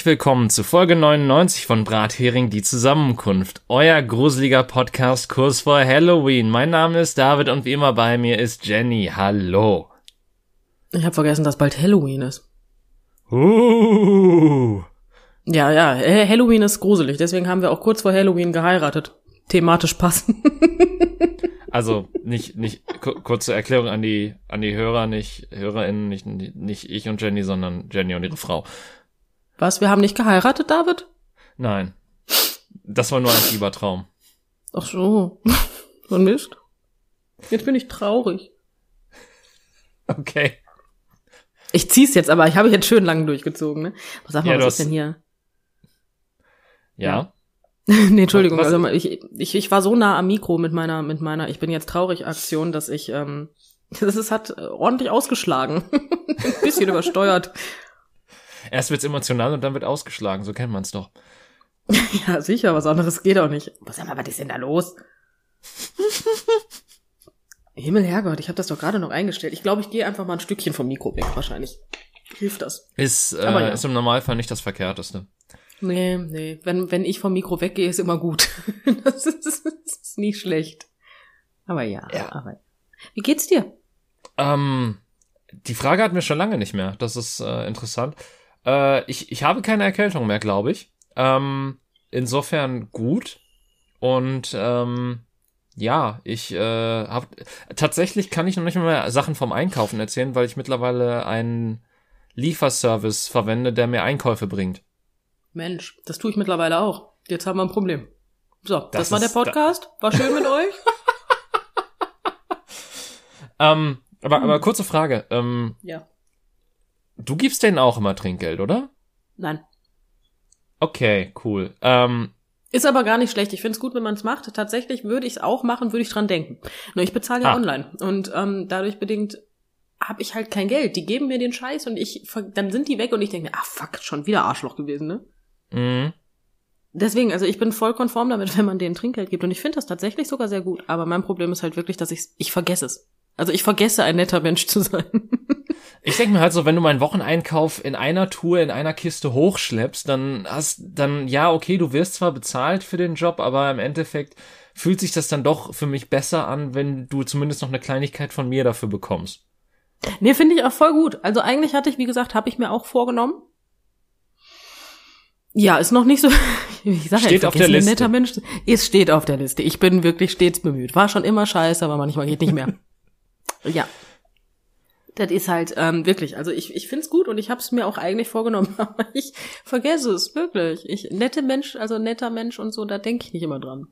Herzlich willkommen zu Folge 99 von Brathering die Zusammenkunft, euer gruseliger Podcast kurz vor Halloween. Mein Name ist David und wie immer bei mir ist Jenny. Hallo. Ich habe vergessen, dass bald Halloween ist. Uh. Ja, ja, Halloween ist gruselig, deswegen haben wir auch kurz vor Halloween geheiratet. Thematisch passen. also nicht nicht kurze Erklärung an die an die Hörer, nicht Hörerinnen, nicht nicht ich und Jenny, sondern Jenny und ihre Frau. Was, wir haben nicht geheiratet, David? Nein. Das war nur ein Fiebertraum. Ach so. So ein Mist. Jetzt bin ich traurig. Okay. Ich zieh's jetzt, aber ich habe jetzt schön lang durchgezogen, ne? Was sag mal, ja, was ist denn hier? Ja. nee, Entschuldigung, was? also ich, ich, ich war so nah am Mikro mit meiner, mit meiner Ich bin jetzt traurig Aktion, dass ich, ähm, das ist, hat ordentlich ausgeschlagen. Ein bisschen übersteuert. Erst wird's emotional und dann wird ausgeschlagen, so kennt man's doch. ja, sicher, was anderes geht auch nicht. Sag mal, was ist denn da los? Himmel, Herrgott, ich habe das doch gerade noch eingestellt. Ich glaube, ich gehe einfach mal ein Stückchen vom Mikro weg, wahrscheinlich. Hilft das. Ist, äh, ja. ist im Normalfall nicht das Verkehrteste. Nee, nee. Wenn, wenn ich vom Mikro weggehe, ist immer gut. das, ist, das ist nie schlecht. Aber ja, ja. Aber, wie geht's dir? Ähm, die Frage hatten wir schon lange nicht mehr. Das ist äh, interessant. Äh, ich, ich habe keine Erkältung mehr, glaube ich. Ähm, insofern gut. Und ähm, ja, ich äh, habe tatsächlich kann ich noch nicht mehr Sachen vom Einkaufen erzählen, weil ich mittlerweile einen Lieferservice verwende, der mir Einkäufe bringt. Mensch, das tue ich mittlerweile auch. Jetzt haben wir ein Problem. So, das, das war der Podcast. War schön mit euch. ähm, aber, aber kurze Frage. Ähm, ja. Du gibst denen auch immer Trinkgeld, oder? Nein. Okay, cool. Ähm, ist aber gar nicht schlecht. Ich finde es gut, wenn man es macht. Tatsächlich würde ich es auch machen, würde ich dran denken. Nur ich bezahle ja ah. online. Und ähm, dadurch bedingt habe ich halt kein Geld. Die geben mir den Scheiß und ich dann sind die weg und ich denke mir, ah fuck, schon wieder Arschloch gewesen, ne? Mhm. Deswegen, also ich bin voll konform damit, wenn man denen Trinkgeld gibt. Und ich finde das tatsächlich sogar sehr gut. Aber mein Problem ist halt wirklich, dass ich ich vergesse es. Also ich vergesse ein netter Mensch zu sein. Ich denke mir halt so, wenn du meinen Wocheneinkauf in einer Tour, in einer Kiste hochschleppst, dann hast, dann, ja, okay, du wirst zwar bezahlt für den Job, aber im Endeffekt fühlt sich das dann doch für mich besser an, wenn du zumindest noch eine Kleinigkeit von mir dafür bekommst. Nee, finde ich auch voll gut. Also eigentlich hatte ich, wie gesagt, habe ich mir auch vorgenommen. Ja, ist noch nicht so. Ich sag steht ja, auf der Liste. Netter Mensch. Es steht auf der Liste. Ich bin wirklich stets bemüht. War schon immer scheiße, aber manchmal geht nicht mehr. ja. Das ist halt ähm, wirklich, also ich, ich find's gut und ich habe es mir auch eigentlich vorgenommen, aber ich vergesse es wirklich. Ich nette Mensch, also netter Mensch und so, da denke ich nicht immer dran.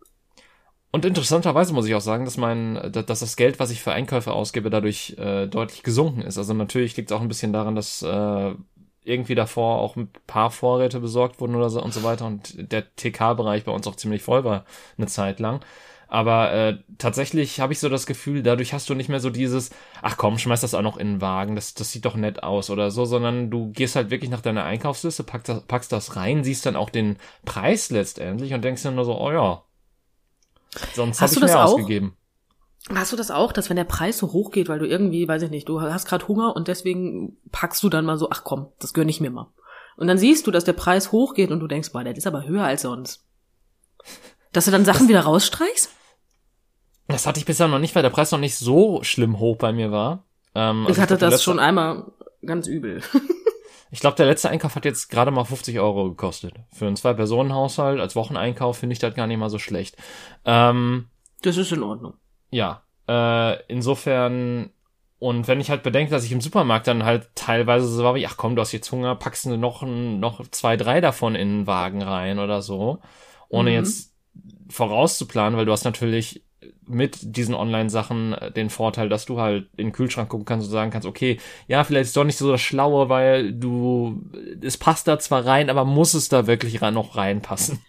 Und interessanterweise muss ich auch sagen, dass mein, dass das Geld, was ich für Einkäufe ausgebe, dadurch äh, deutlich gesunken ist. Also natürlich liegt es auch ein bisschen daran, dass äh, irgendwie davor auch ein paar Vorräte besorgt wurden oder so und so weiter und der TK-Bereich bei uns auch ziemlich voll war eine Zeit lang. Aber äh, tatsächlich habe ich so das Gefühl, dadurch hast du nicht mehr so dieses, ach komm, schmeiß das auch noch in den Wagen, das, das sieht doch nett aus oder so, sondern du gehst halt wirklich nach deiner Einkaufsliste, packst das, packst das rein, siehst dann auch den Preis letztendlich und denkst dann nur so, oh ja, sonst habe ich mehr auch? ausgegeben. Hast du das auch, dass wenn der Preis so hoch geht, weil du irgendwie, weiß ich nicht, du hast gerade Hunger und deswegen packst du dann mal so, ach komm, das gönn ich mir mal. Und dann siehst du, dass der Preis hochgeht und du denkst, boah, der ist aber höher als sonst. Dass du dann Sachen das, wieder rausstreichst? Das hatte ich bisher noch nicht, weil der Preis noch nicht so schlimm hoch bei mir war. Ähm, also ich hatte ich glaub, das schon einmal ganz übel. ich glaube, der letzte Einkauf hat jetzt gerade mal 50 Euro gekostet. Für einen Zwei-Personen-Haushalt als Wocheneinkauf finde ich das gar nicht mal so schlecht. Ähm, das ist in Ordnung. Ja. Äh, insofern und wenn ich halt bedenke, dass ich im Supermarkt dann halt teilweise so war wie, ach komm, du hast jetzt Hunger, packst du noch, noch zwei, drei davon in den Wagen rein oder so, ohne mhm. jetzt vorauszuplanen, weil du hast natürlich mit diesen Online-Sachen äh, den Vorteil, dass du halt in den Kühlschrank gucken kannst und sagen kannst, okay, ja, vielleicht ist doch nicht so das Schlaue, weil du, es passt da zwar rein, aber muss es da wirklich noch reinpassen?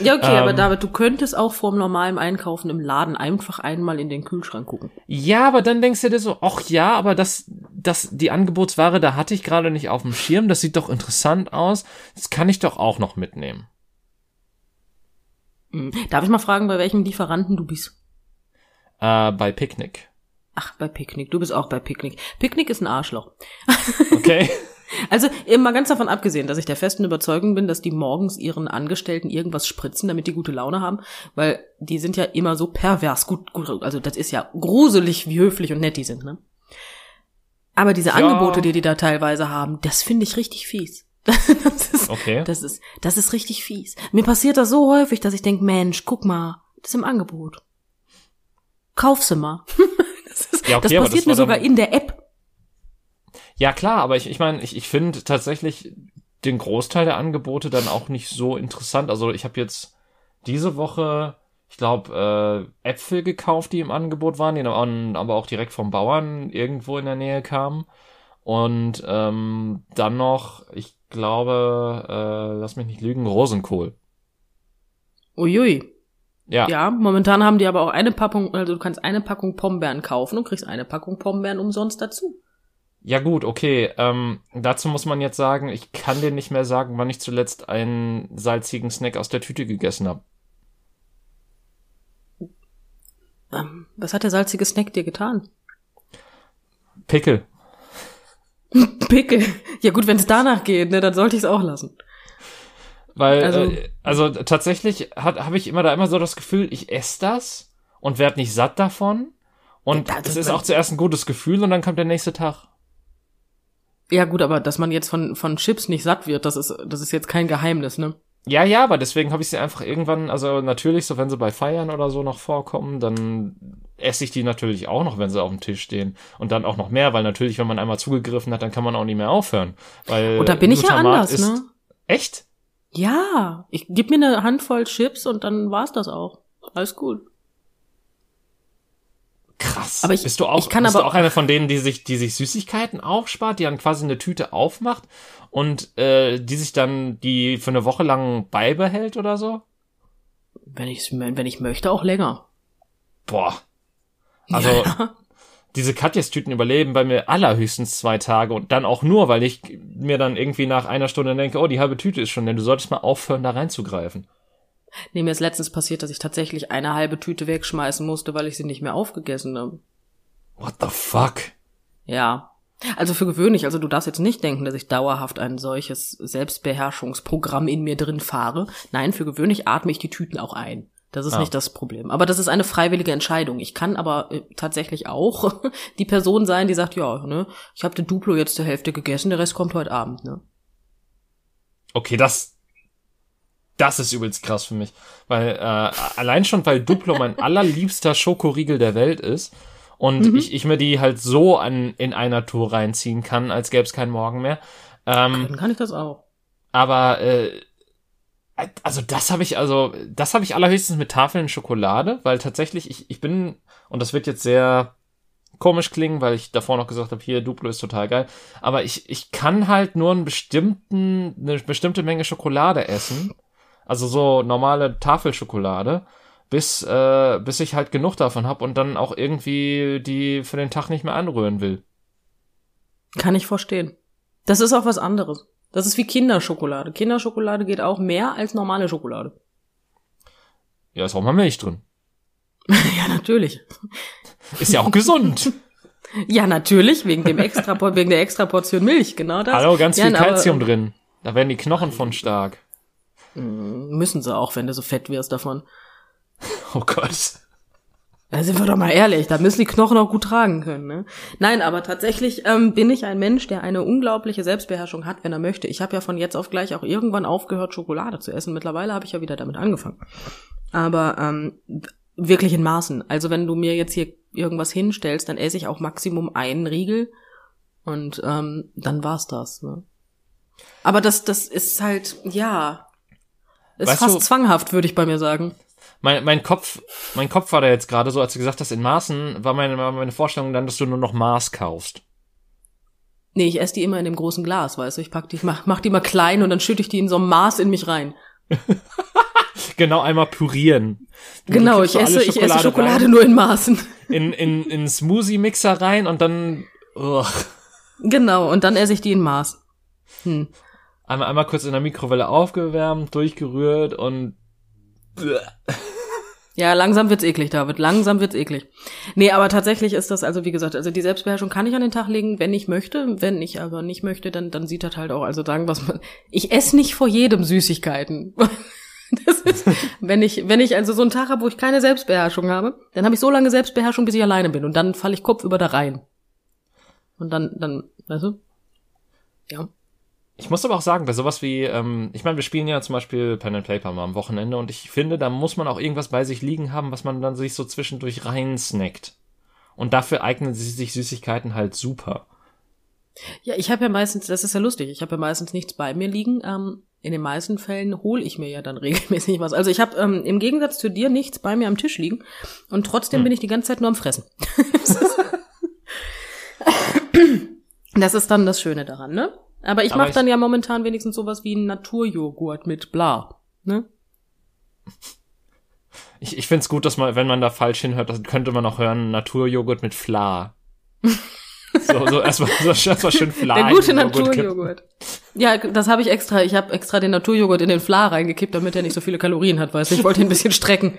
Ja, okay, ähm, aber David, du könntest auch vorm normalen Einkaufen im Laden einfach einmal in den Kühlschrank gucken. Ja, aber dann denkst du dir so, ach ja, aber das, das, die Angebotsware, da hatte ich gerade nicht auf dem Schirm, das sieht doch interessant aus, das kann ich doch auch noch mitnehmen. Hm. Darf ich mal fragen, bei welchem Lieferanten du bist? Äh, bei Picknick. Ach, bei Picknick. Du bist auch bei Picknick. Picknick ist ein Arschloch. Okay. Also immer ganz davon abgesehen, dass ich der festen Überzeugung bin, dass die morgens ihren Angestellten irgendwas spritzen, damit die gute Laune haben, weil die sind ja immer so pervers gut, gut also das ist ja gruselig, wie höflich und nett die sind, ne? Aber diese Ja. Angebote, die die da teilweise haben, das finde ich richtig fies. Das ist, Okay. das ist, das ist richtig fies. Mir passiert das so häufig, dass ich denke, Mensch, guck mal, das ist im Angebot. Kauf sie mal. Das, ist, Ja, okay, das passiert das mir sogar in der App. Ja, klar, aber ich, ich meine, ich, ich finde tatsächlich den Großteil der Angebote dann auch nicht so interessant. Also ich habe jetzt diese Woche, ich glaube, äh, Äpfel gekauft, die im Angebot waren, die dann aber auch direkt vom Bauern irgendwo in der Nähe kamen. Und ähm, dann noch, ich glaube, äh, lass mich nicht lügen, Rosenkohl. Uiui. Ja, Ja, momentan haben die aber auch eine Packung, also du kannst eine Packung Pombeeren kaufen und kriegst eine Packung Pombeeren umsonst dazu. Ja gut, okay. Ähm, dazu muss man jetzt sagen, ich kann dir nicht mehr sagen, wann ich zuletzt einen salzigen Snack aus der Tüte gegessen habe. Ähm, was hat der salzige Snack dir getan? Pickel. Pickel. Ja gut, wenn es danach geht, ne, dann sollte ich es auch lassen. Weil, Also- äh, also tatsächlich habe ich immer da immer so das Gefühl, ich esse das und werd nicht satt davon. Und es ist auch zuerst ein gutes Gefühl und dann kommt der nächste Tag. Ja gut, aber dass man jetzt von, von Chips nicht satt wird, das ist, das ist jetzt kein Geheimnis, ne? Ja, ja, aber deswegen habe ich sie einfach irgendwann, also natürlich, so wenn sie bei Feiern oder so noch vorkommen, dann esse ich die natürlich auch noch, wenn sie auf dem Tisch stehen. Und dann auch noch mehr, weil natürlich, wenn man einmal zugegriffen hat, dann kann man auch nicht mehr aufhören. Weil Und da bin ich ja anders, ist, ne? Echt? Ja, ich gib mir eine Handvoll Chips und dann war's das auch. Alles gut. Krass. Aber ich- bist du auch, ich kann bist aber du auch eine von denen, die sich, die sich Süßigkeiten aufspart, die dann quasi eine Tüte aufmacht und äh, die sich dann die für eine Woche lang beibehält oder so? Wenn ich wenn ich möchte, auch länger. Boah. Also ja. Diese Katjes-Tüten überleben bei mir allerhöchstens zwei Tage und dann auch nur, weil ich mir dann irgendwie nach einer Stunde denke, oh, die halbe Tüte ist schon, denn du solltest mal aufhören, da reinzugreifen. Nee, mir ist letztens passiert, dass ich tatsächlich eine halbe Tüte wegschmeißen musste, weil ich sie nicht mehr aufgegessen habe. What the fuck? Ja. Also für gewöhnlich, also du darfst jetzt nicht denken, dass ich dauerhaft ein solches Selbstbeherrschungsprogramm in mir drin fahre. Nein, für gewöhnlich atme ich die Tüten auch ein. Das ist Ah. nicht das Problem. Aber das ist eine freiwillige Entscheidung. Ich kann aber äh, tatsächlich auch die Person sein, die sagt, ja, ne, ich habe den Duplo jetzt zur Hälfte gegessen, der Rest kommt heute Abend, ne? Okay, das das ist übelst krass für mich, weil äh, allein schon weil Duplo mein allerliebster Schokoriegel der Welt ist und Mhm. ich, ich mir die halt so an in einer Tour reinziehen kann, als gäbe es keinen Morgen mehr. Ähm, Dann kann ich das auch. aber äh, also das habe ich also das habe ich allerhöchstens mit Tafeln Schokolade, weil tatsächlich ich ich bin und das wird jetzt sehr komisch klingen, weil ich davor noch gesagt habe, hier Duplo ist total geil, aber ich ich kann halt nur einen bestimmten eine bestimmte Menge Schokolade essen, also so normale Tafelschokolade, bis äh, bis ich halt genug davon habe und dann auch irgendwie die für den Tag nicht mehr anrühren will. Kann ich verstehen. Das ist auch was anderes. Das ist wie Kinderschokolade. Kinderschokolade geht auch mehr als normale Schokolade. Ja, ist auch mal Milch drin. ja, natürlich. Ist ja auch gesund. Ja, natürlich, wegen dem extra, wegen der extra Portion Milch, genau das. Hallo, ganz ja, viel Kalzium drin. Da werden die Knochen von stark. Müssen sie auch, wenn du so fett wirst davon. Oh Gott. Da sind wir doch mal ehrlich, da müssen die Knochen auch gut tragen können, ne? Nein, aber tatsächlich ähm, bin ich ein Mensch, der eine unglaubliche Selbstbeherrschung hat, wenn er möchte. Ich habe ja von jetzt auf gleich auch irgendwann aufgehört, Schokolade zu essen. Mittlerweile habe ich ja wieder damit angefangen. Aber ähm, wirklich in Maßen. Also wenn du mir jetzt hier irgendwas hinstellst, dann esse ich auch Maximum einen Riegel und ähm, dann war's das. Ne? Aber das, das ist halt, ja, ist Weißt fast du- zwanghaft, würde ich bei mir sagen. Mein, mein Kopf, mein Kopf war da jetzt gerade so, als du gesagt hast, in Maßen, war meine, war meine Vorstellung dann, dass du nur noch Maß kaufst. Nee, ich esse die immer in dem großen Glas, weißt du. Ich pack die, ich mach, mach die mal klein und dann schütte ich die in so einem Maß in mich rein. Genau einmal pürieren. Genau, ich esse, ich esse Schokolade rein, nur in Maßen. in, in, in Smoothie-Mixer rein und dann ugh, Genau, und dann esse ich die in Maß. Hm. einmal, einmal kurz in der Mikrowelle aufgewärmt, durchgerührt und Ja, langsam wird's eklig, David. Langsam wird's eklig. Nee, aber tatsächlich ist das, also wie gesagt, also die Selbstbeherrschung kann ich an den Tag legen, wenn ich möchte. Wenn ich aber nicht möchte, dann, dann sieht das halt auch, also sagen was man, ich esse nicht vor jedem Süßigkeiten. Das ist, wenn ich, wenn ich also so einen Tag habe, wo ich keine Selbstbeherrschung habe, dann habe ich so lange Selbstbeherrschung, bis ich alleine bin. Und dann falle ich kopfüber da rein. Und dann, dann, weißt du? Ja. Ich muss aber auch sagen, bei sowas wie, ähm, ich meine, wir spielen ja zum Beispiel Pen and Paper mal am Wochenende und ich finde, da muss man auch irgendwas bei sich liegen haben, was man dann sich so zwischendurch rein snackt. Und dafür eignen sich Süßigkeiten halt super. Ja, ich habe ja meistens, das ist ja lustig, ich habe ja meistens nichts bei mir liegen. Ähm, in den meisten Fällen hole ich mir ja dann regelmäßig was. Also ich habe ähm, im Gegensatz zu dir nichts bei mir am Tisch liegen und trotzdem hm. bin ich die ganze Zeit nur am Fressen. das ist dann das Schöne daran, ne? Aber ich mache dann ja momentan wenigstens sowas wie einen Naturjoghurt mit bla, ne? Ich, ich finde es gut, dass man, wenn man da falsch hinhört, dann könnte man auch hören, Naturjoghurt mit Fla. so, so erstmal so, erstmal schön Fla. Der gute Naturjoghurt. Ja, das habe ich extra. Ich habe extra den Naturjoghurt in den Fla reingekippt, damit er nicht so viele Kalorien hat, weißt du. Ich wollte ihn ein bisschen strecken.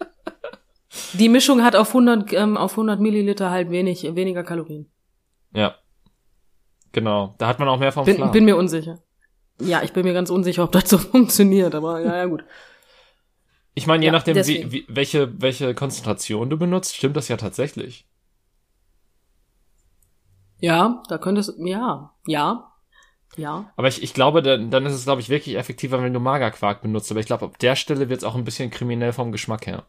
Die Mischung hat auf 100, ähm, auf 100 Milliliter halt wenig, weniger Kalorien. Ja. Genau. Da hat man auch mehr vom bin, bin mir unsicher. Ja, ich bin mir ganz unsicher, ob das so funktioniert, aber ja, ja, gut. Ich meine, je ja, nachdem, wie, wie, welche, welche Konzentration du benutzt, stimmt das ja tatsächlich. Ja, da könntest ja, ja, ja. Aber ich, ich glaube, dann, dann ist es, glaube ich, wirklich effektiver, wenn du Magerquark benutzt. Aber ich glaube, ab der Stelle wird es auch ein bisschen kriminell vom Geschmack her.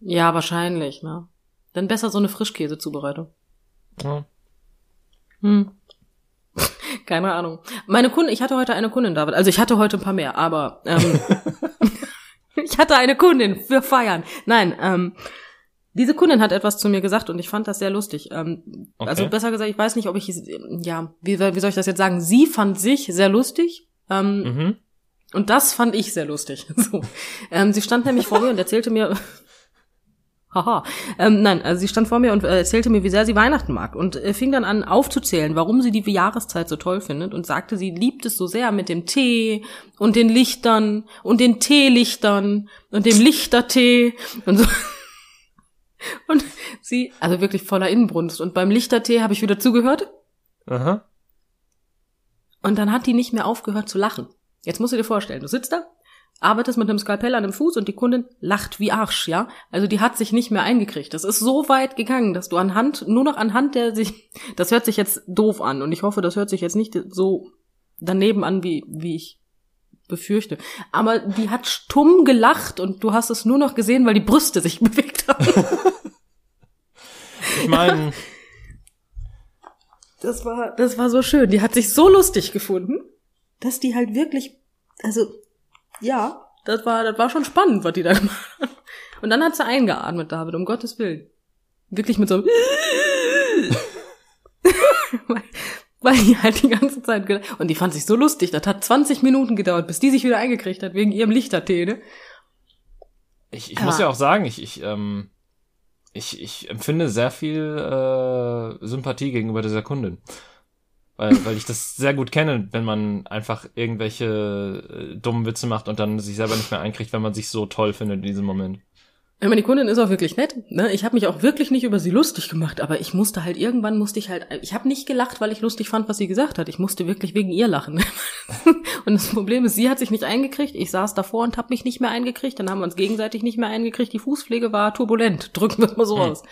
Ja, wahrscheinlich, ne? Dann besser so eine Frischkäsezubereitung. Ja. Hm. Keine Ahnung. Meine Kunden, ich hatte heute eine Kundin, David. Also ich hatte heute ein paar mehr, aber ähm, ich hatte eine Kundin für Feiern. Nein, ähm, diese Kundin hat etwas zu mir gesagt und ich fand das sehr lustig. Ähm, okay. Also besser gesagt, ich weiß nicht, ob ich, ja, wie, wie soll ich das jetzt sagen? Sie fand sich sehr lustig. Ähm, mhm. Und das fand ich sehr lustig. So. Ähm, sie stand nämlich vor mir und erzählte mir, Haha. Ähm, nein, also sie stand vor mir und äh, erzählte mir, wie sehr sie Weihnachten mag und äh, fing dann an aufzuzählen, warum sie die Jahreszeit so toll findet und sagte, sie liebt es so sehr mit dem Tee und den Lichtern und den Teelichtern und dem Lichtertee und so. Und sie, also wirklich voller Inbrunst. Und beim Lichtertee habe ich wieder zugehört. Aha. Und dann hat die nicht mehr aufgehört zu lachen. Jetzt musst du dir vorstellen, du sitzt da, arbeitest mit einem Skalpell an dem Fuß und die Kundin lacht wie Arsch, ja? Also die hat sich nicht mehr eingekriegt. Das ist so weit gegangen, dass du anhand, nur noch anhand der sich, das hört sich jetzt doof an und ich hoffe, das hört sich jetzt nicht so daneben an, wie, wie ich befürchte. Aber die hat stumm gelacht und du hast es nur noch gesehen, weil die Brüste sich bewegt haben. ich meine, das war, das war so schön. Die hat sich so lustig gefunden, dass die halt wirklich, also ja, das war, das war schon spannend, was die da gemacht hat. Und dann hat sie eingeatmet, David, um Gottes Willen. Wirklich mit so weil, weil die halt die ganze Zeit und die fand sich so lustig. Das hat 20 Minuten gedauert, bis die sich wieder eingekriegt hat wegen ihrem Lichtertee. Ne? Ich, ich muss ja auch sagen, ich ich ähm, ich, ich empfinde sehr viel äh, Sympathie gegenüber dieser Kundin weil, weil ich das sehr gut kenne, wenn man einfach irgendwelche äh, dummen Witze macht und dann sich selber nicht mehr einkriegt, wenn man sich so toll findet in diesem Moment. Ich meine, die Kundin ist auch wirklich nett. Ne? Ich habe mich auch wirklich nicht über sie lustig gemacht, aber ich musste halt irgendwann musste ich halt, ich habe nicht gelacht, weil ich lustig fand, was sie gesagt hat. Ich musste wirklich wegen ihr lachen. und das Problem ist, sie hat sich nicht eingekriegt. Ich saß davor und habe mich nicht mehr eingekriegt. Dann haben wir uns gegenseitig nicht mehr eingekriegt. Die Fußpflege war turbulent. Drücken wir es mal so hm. aus.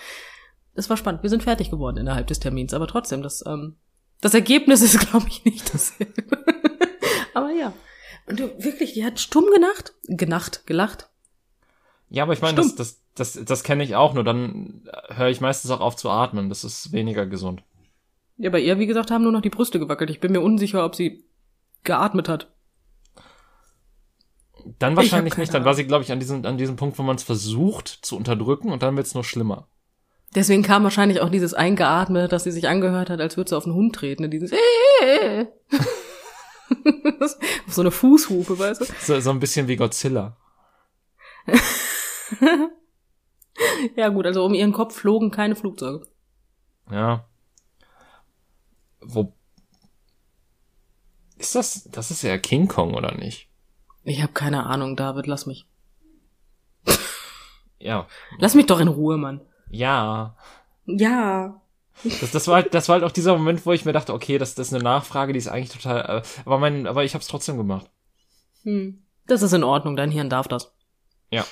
Das war spannend. Wir sind fertig geworden innerhalb des Termins, aber trotzdem, das ähm, das Ergebnis ist, glaube ich, nicht dasselbe. aber ja. Und du, wirklich, die hat stumm genacht, genacht, gelacht. Ja, aber ich meine, das, das, das, das kenne ich auch, nur dann höre ich meistens auch auf zu atmen. Das ist weniger gesund. Ja, bei ihr, wie gesagt, haben nur noch die Brüste gewackelt. Ich bin mir unsicher, ob sie geatmet hat. Dann wahrscheinlich nicht. Dann war sie, glaube ich, an diesem, an diesem Punkt, wo man es versucht zu unterdrücken und dann wird es nur schlimmer. Deswegen kam wahrscheinlich auch dieses Eingeatme, dass sie sich angehört hat, als würde sie auf einen Hund treten. Ne? Dieses so eine Fußhupe, weißt du? So, so ein bisschen wie Godzilla. ja gut, also um ihren Kopf flogen keine Flugzeuge. Ja. Wo Ist das, das ist ja King Kong, oder nicht? Ich habe keine Ahnung, David, lass mich. Ja. Lass mich doch in Ruhe, Mann. Ja. Ja. Das, das war halt, das war halt auch dieser Moment, wo ich mir dachte, okay, das, das ist eine Nachfrage, die ist eigentlich total, äh, aber mein, aber ich habe es trotzdem gemacht. Hm. Das ist in Ordnung, dein Hirn darf das. Ja.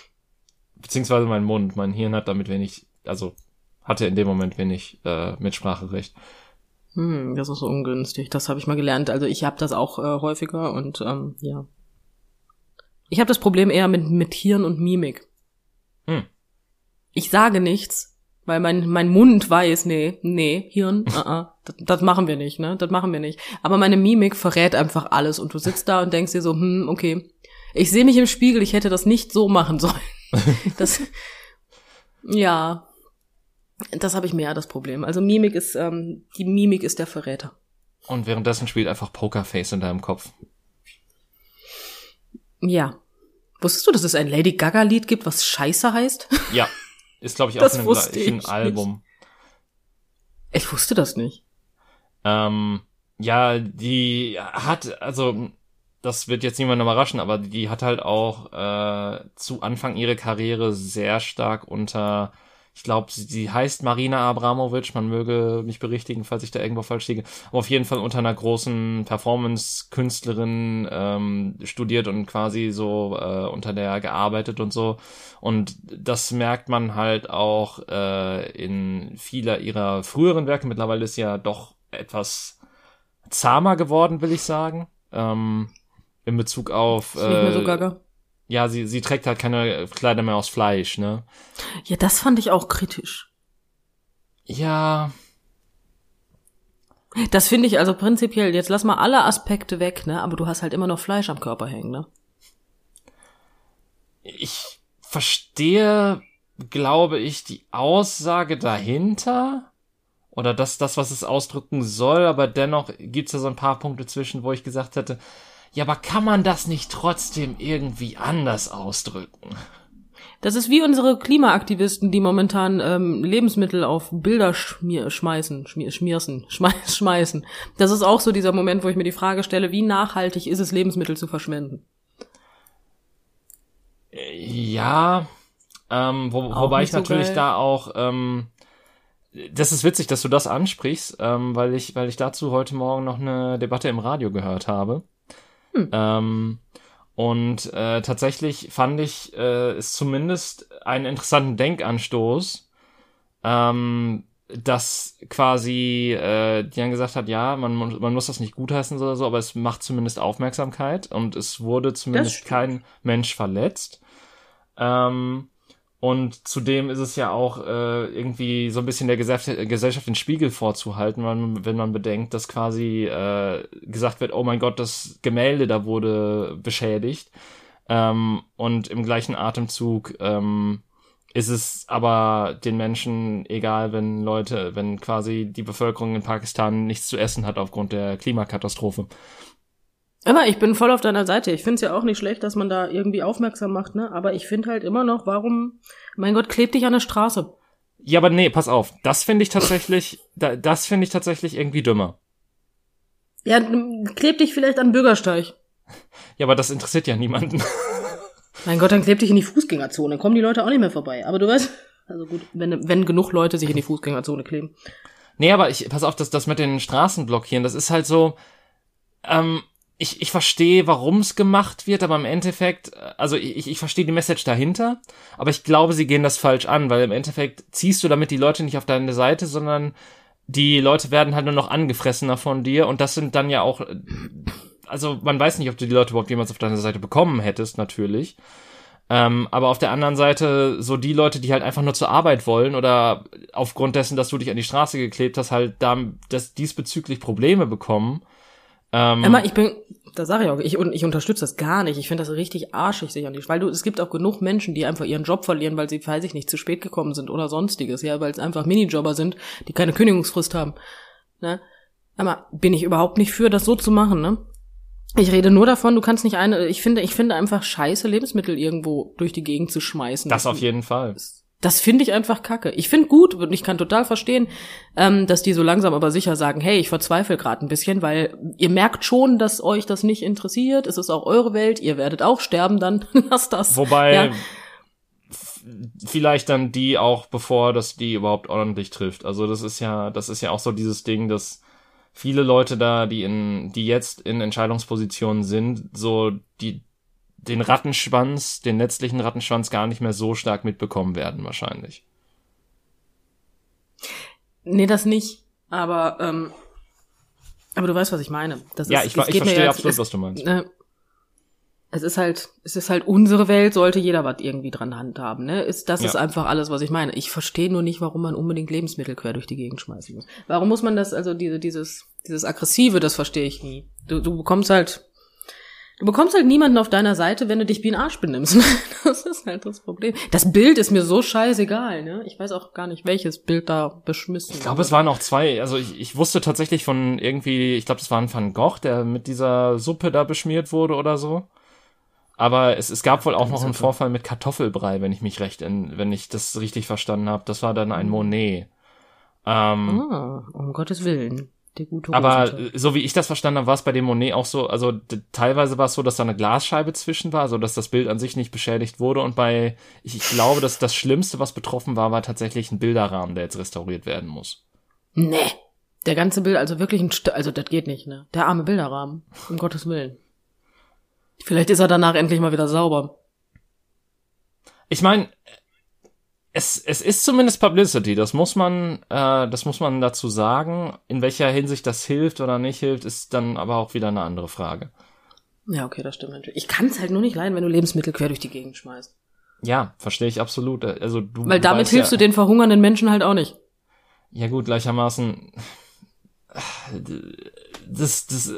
Beziehungsweise mein Mund, mein Hirn hat damit wenig, also hatte in dem Moment wenig äh, Mitspracherecht. Hm, das ist ungünstig. Das habe ich mal gelernt. Also ich habe das auch äh, häufiger und ähm, ja. Ich habe das Problem eher mit, mit Hirn und Mimik. Hm. Ich sage nichts, weil mein, mein Mund weiß, nee, nee, Hirn, uh -uh, das, das machen wir nicht, ne? Das machen wir nicht. Aber meine Mimik verrät einfach alles und du sitzt da und denkst dir so, hm, okay. Ich sehe mich im Spiegel, ich hätte das nicht so machen sollen. das, ja, das habe ich mehr das Problem. Also Mimik ist, ähm, die Mimik ist der Verräter. Und währenddessen spielt einfach Pokerface in deinem Kopf. Ja. Wusstest du, dass es ein Lady Gaga-Lied gibt, was Scheiße heißt? Ja. Ist, glaube ich, auch in einem wusste gleichen ich Album. Ich wusste das nicht. Ähm, ja, die hat, also das wird jetzt niemanden überraschen, aber die hat halt auch äh, zu Anfang ihrer Karriere sehr stark unter, ich glaube, sie, sie heißt Marina Abramovic, man möge mich berichtigen, falls ich da irgendwo falsch liege, aber auf jeden Fall unter einer großen Performance-Künstlerin ähm, studiert und quasi so äh, unter der gearbeitet und so. Und das merkt man halt auch äh, in vieler ihrer früheren Werke. Mittlerweile ist sie ja doch etwas zahmer geworden, will ich sagen. Ähm, in Bezug auf Ist nicht mehr so äh, Gaga. Ja, sie, sie trägt halt keine Kleider mehr aus Fleisch, ne? Ja, das fand ich auch kritisch. Ja, Das finde ich also prinzipiell, jetzt lass mal alle Aspekte weg, ne? Aber du hast halt immer noch Fleisch am Körper hängen, ne? ich verstehe, glaube ich, die Aussage dahinter. Oder das, das, was es ausdrücken soll, aber dennoch gibt's da so ein paar Punkte zwischen, wo ich gesagt hätte, ja, aber kann man das nicht trotzdem irgendwie anders ausdrücken? Das ist wie unsere Klimaaktivisten, die momentan ähm, Lebensmittel auf Bilder schmier schmeißen, schmier schmiersen, schmeiß schmeißen. Das ist auch so dieser Moment, wo ich mir die Frage stelle, wie nachhaltig ist es, Lebensmittel zu verschwenden? Ja, ähm, wo, wobei ich so natürlich geil. da auch, ähm, das ist witzig, dass du das ansprichst, ähm, weil ich, weil ich dazu heute Morgen noch eine Debatte im Radio gehört habe. Hm. Ähm, und äh, tatsächlich fand ich äh, es zumindest einen interessanten Denkanstoß, ähm, dass quasi äh, Jan gesagt hat, ja, man, man muss das nicht gutheißen oder so, aber es macht zumindest Aufmerksamkeit und es wurde zumindest kein Mensch verletzt. Ähm, und zudem ist es ja auch äh, irgendwie so ein bisschen der Gesellschaft, den Spiegel vorzuhalten, weil man, wenn man bedenkt, dass quasi äh, gesagt wird, oh mein Gott, das Gemälde da wurde beschädigt. Ähm, und im gleichen Atemzug ähm, ist es aber den Menschen egal, wenn Leute, wenn quasi die Bevölkerung in Pakistan nichts zu essen hat aufgrund der Klimakatastrophe. Aber ich bin voll auf deiner Seite. Ich finde es ja auch nicht schlecht, dass man da irgendwie aufmerksam macht, ne? Aber ich finde halt immer noch, warum, mein Gott, kleb dich an der Straße. Ja, aber nee, pass auf. Das finde ich tatsächlich, da, das finde ich tatsächlich irgendwie dümmer. Ja, kleb dich vielleicht an den Bürgersteig. Ja, aber das interessiert ja niemanden. Mein Gott, dann kleb dich in die Fußgängerzone. Kommen die Leute auch nicht mehr vorbei. Aber du weißt, also gut, wenn, wenn genug Leute sich in die Fußgängerzone kleben. Nee, aber ich, pass auf, das, das mit den Straßen blockieren, das ist halt so, ähm, ich, ich verstehe, warum es gemacht wird, aber im Endeffekt, also ich, ich verstehe die Message dahinter, aber ich glaube, sie gehen das falsch an, weil im Endeffekt ziehst du damit die Leute nicht auf deine Seite, sondern die Leute werden halt nur noch angefressener von dir und das sind dann ja auch, also man weiß nicht, ob du die Leute überhaupt jemals auf deine Seite bekommen hättest, natürlich. Ähm, aber auf der anderen Seite, so die Leute, die halt einfach nur zur Arbeit wollen oder aufgrund dessen, dass du dich an die Straße geklebt hast, halt da das diesbezüglich Probleme bekommen. Ähm, Emma, ich bin, da sage ich auch, ich, und ich unterstütze das gar nicht. Ich finde das richtig arschig, sich an die, weil du, es gibt auch genug Menschen, die einfach ihren Job verlieren, weil sie, weiß ich nicht, zu spät gekommen sind oder sonstiges, ja, weil es einfach Minijobber sind, die keine Kündigungsfrist haben, ne. Aber bin ich überhaupt nicht für, das so zu machen, ne? Ich rede nur davon, du kannst nicht eine, ich finde, ich finde einfach scheiße Lebensmittel irgendwo durch die Gegend zu schmeißen. das auf jeden Fall. ist, Das finde ich einfach kacke. Ich finde gut und ich kann total verstehen, ähm, dass die so langsam aber sicher sagen, hey, ich verzweifle gerade ein bisschen, weil ihr merkt schon, dass euch das nicht interessiert. Es ist auch eure Welt, ihr werdet auch sterben, dann lasst das. Wobei Ja. vielleicht dann die auch, bevor das die überhaupt ordentlich trifft. Also das ist ja, das ist ja auch so dieses Ding, dass viele Leute da, die in, die jetzt in Entscheidungspositionen sind, so die den Rattenschwanz, den letztlichen Rattenschwanz gar nicht mehr so stark mitbekommen werden wahrscheinlich. Nee, das nicht. Aber, ähm, aber du weißt, was ich meine. Das Ja, ist, ich, es ich verstehe ja- absolut, es, was du meinst. äh, es ist halt, es ist halt unsere Welt, sollte jeder was irgendwie dran handhaben, ne? Ist, das Ja. ist einfach alles, was ich meine. Ich verstehe nur nicht, warum man unbedingt Lebensmittel quer durch die Gegend schmeißen muss. Warum muss man das, also diese, dieses, dieses Aggressive, das verstehe ich nie. Du, du bekommst halt, du bekommst halt niemanden auf deiner Seite, wenn du dich wie ein Arsch benimmst. Das ist halt das Problem. Das Bild ist mir so scheißegal, ne? Ich weiß auch gar nicht, welches Bild da beschmissen Ich glaube, es waren auch zwei. Also ich, ich wusste tatsächlich von irgendwie, ich glaube, das war ein Van Gogh, der mit dieser Suppe da beschmiert wurde oder so. Aber es, es gab wohl auch noch einen Vorfall mit Kartoffelbrei, wenn ich mich recht, in, wenn ich das richtig verstanden habe. Das war dann ein Monet. Ähm, Ah, um Gottes Willen. Die gute aber Rosenthal. so wie ich das verstanden habe, war es bei dem Monet auch so, also teilweise war es so, dass da eine Glasscheibe zwischen war, so dass das Bild an sich nicht beschädigt wurde. Und bei, ich, ich glaube, dass das Schlimmste, was betroffen war, war tatsächlich ein Bilderrahmen, der jetzt restauriert werden muss. Nee. Der ganze Bild, also wirklich ein, St also das geht nicht, ne? Der arme Bilderrahmen. Um Gottes Willen. Vielleicht ist er danach endlich mal wieder sauber. Ich meine, es, es ist zumindest Publicity, das muss man, äh, das muss man dazu sagen. In welcher Hinsicht das hilft oder nicht hilft, ist dann aber auch wieder eine andere Frage. Ja, okay, das stimmt natürlich. Ich kann es halt nur nicht leiden, wenn du Lebensmittel quer durch die Gegend schmeißt. Ja, verstehe ich absolut. Also du Weil damit hilfst ja, du den verhungernden Menschen halt auch nicht. Ja gut, gleichermaßen. Das, das,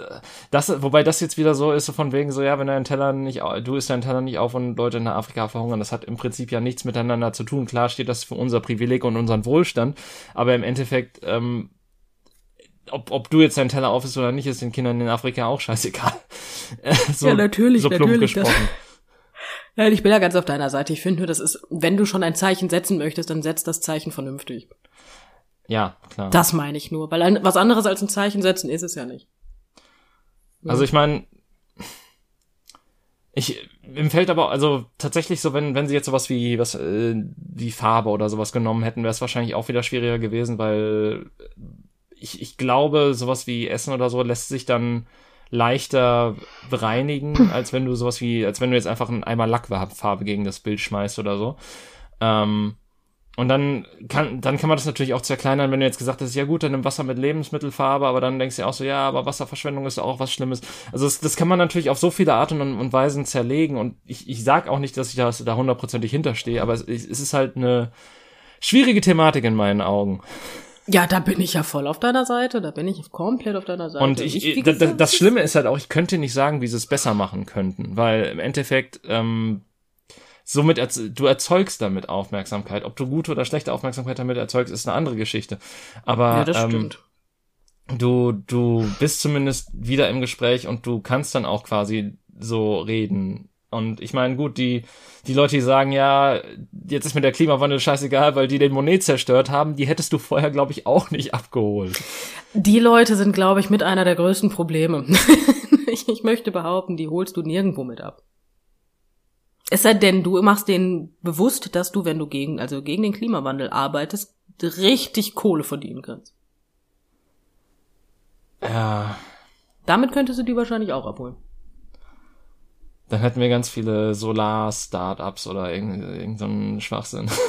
das, wobei das jetzt wieder so ist, so von wegen so, ja, wenn dein Teller nicht, du isst deinen Teller nicht auf und Leute in Afrika verhungern, das hat im Prinzip ja nichts miteinander zu tun. Klar steht das für unser Privileg und unseren Wohlstand, aber im Endeffekt, ähm, ob, ob du jetzt deinen Teller auf isst oder nicht, ist den Kindern in Afrika auch scheißegal. So, Ja, natürlich, so plump natürlich, gesprochen. Ja, ich bin ja ganz auf deiner Seite. Ich finde nur, das ist, wenn du schon ein Zeichen setzen möchtest, dann setz das Zeichen vernünftig. Ja, klar. Das meine ich nur. Weil ein, was anderes als ein Zeichen setzen ist es ja nicht. Also ich meine, ich im fällt aber also tatsächlich so, wenn wenn sie jetzt sowas wie was äh, wie Farbe oder sowas genommen hätten, wäre es wahrscheinlich auch wieder schwieriger gewesen, weil ich ich glaube, sowas wie Essen oder so lässt sich dann leichter bereinigen, als wenn du sowas wie, als wenn du jetzt einfach einen Eimer Lackfarbe gegen das Bild schmeißt oder so. Ähm, und dann kann, dann kann man das natürlich auch zerkleinern, wenn du jetzt gesagt hast, ja gut, dann nimm Wasser mit Lebensmittelfarbe, aber dann denkst du ja auch so, ja, aber Wasserverschwendung ist auch was Schlimmes. Also das, das kann man natürlich auf so viele Arten und, und Weisen zerlegen und ich, ich sag auch nicht, dass ich da, da hundertprozentig hinterstehe, aber es, es ist halt eine schwierige Thematik in meinen Augen. Ja, da bin ich ja voll auf deiner Seite. Da bin ich komplett auf deiner Seite. Und ich, wie da- da- gesagt, das Schlimme ist halt auch, ich könnte nicht sagen, wie sie es besser machen könnten, weil im Endeffekt ähm, somit erz du erzeugst damit Aufmerksamkeit. Ob du gute oder schlechte Aufmerksamkeit damit erzeugst, ist eine andere Geschichte. Aber Ja, das ähm, stimmt. du du bist zumindest wieder im Gespräch und du kannst dann auch quasi so reden. Und ich meine, gut, die, die Leute, die sagen, ja, jetzt ist mir der Klimawandel scheißegal, weil die den Monet zerstört haben, die hättest du vorher, glaube ich, auch nicht abgeholt. Die Leute sind, glaube ich, mit einer der größten Probleme. ich, ich möchte behaupten, die holst du nirgendwo mit ab. Es sei denn, du machst denen bewusst, dass du, wenn du gegen, also gegen den Klimawandel arbeitest, richtig Kohle verdienen kannst. Ja, Damit könntest du die wahrscheinlich auch abholen. dann hätten wir ganz viele Solar-Startups oder irgend, irgend so Schwachsinn.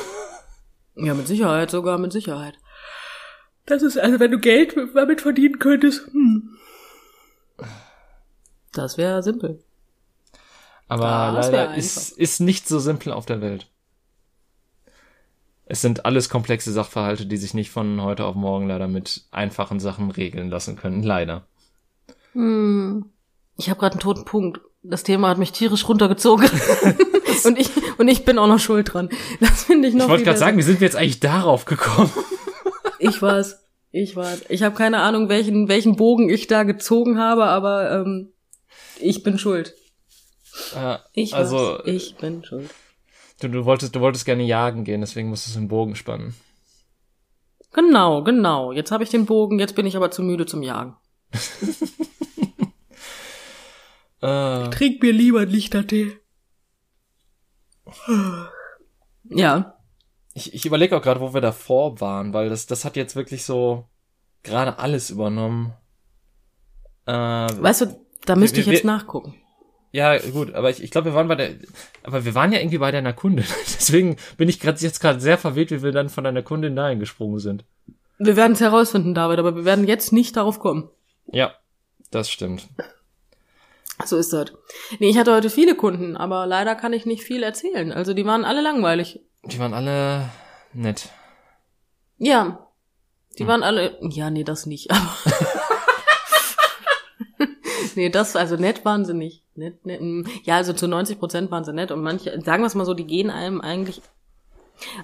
Ja, mit Sicherheit, sogar mit Sicherheit. Das ist, also wenn du Geld damit verdienen könntest, hm. Das wäre simpel. Aber wär leider ist, ist nicht so simpel auf der Welt. Es sind alles komplexe Sachverhalte, die sich nicht von heute auf morgen leider mit einfachen Sachen regeln lassen können. Leider. Hm. Ich habe gerade einen toten Punkt. Das Thema hat mich tierisch runtergezogen. und ich und ich bin auch noch schuld dran. Das finde ich noch Ich wollte gerade sagen, wie sind wir jetzt eigentlich darauf gekommen? ich weiß, ich weiß. Ich habe keine Ahnung, welchen welchen Bogen ich da gezogen habe, aber ähm, ich bin schuld. Äh, Ich also, weiß, ich bin schuld. Du, du, wolltest, du wolltest gerne jagen gehen, deswegen musstest du den Bogen spannen. Genau, genau. Jetzt habe ich den Bogen, jetzt bin ich aber zu müde zum Jagen. Äh, Trink mir lieber einen Lichtertee. Ja. ich ich überlege auch gerade, wo wir davor waren, weil das, das hat jetzt wirklich so gerade alles übernommen. Äh, Weißt du, da müsste ich jetzt nachgucken. Ja, gut, aber ich, ich glaube, wir waren bei der, aber wir waren ja irgendwie bei deiner Kundin. Deswegen bin ich gerade jetzt gerade sehr verwirrt, wie wir dann von deiner Kundin dahin gesprungen sind. Wir werden es herausfinden, David, aber wir werden jetzt nicht darauf kommen. Ja, das stimmt. So ist das. Nee, ich hatte heute viele Kunden, aber leider kann ich nicht viel erzählen. Also die waren alle langweilig. Die waren alle nett. Ja. Die Hm. waren alle, ja, nee, das nicht, aber. nee, das, also nett waren sie nicht. Nett, nett, mm. ja, also zu 90 Prozent waren sie nett und manche, sagen wir es mal so, die gehen einem eigentlich,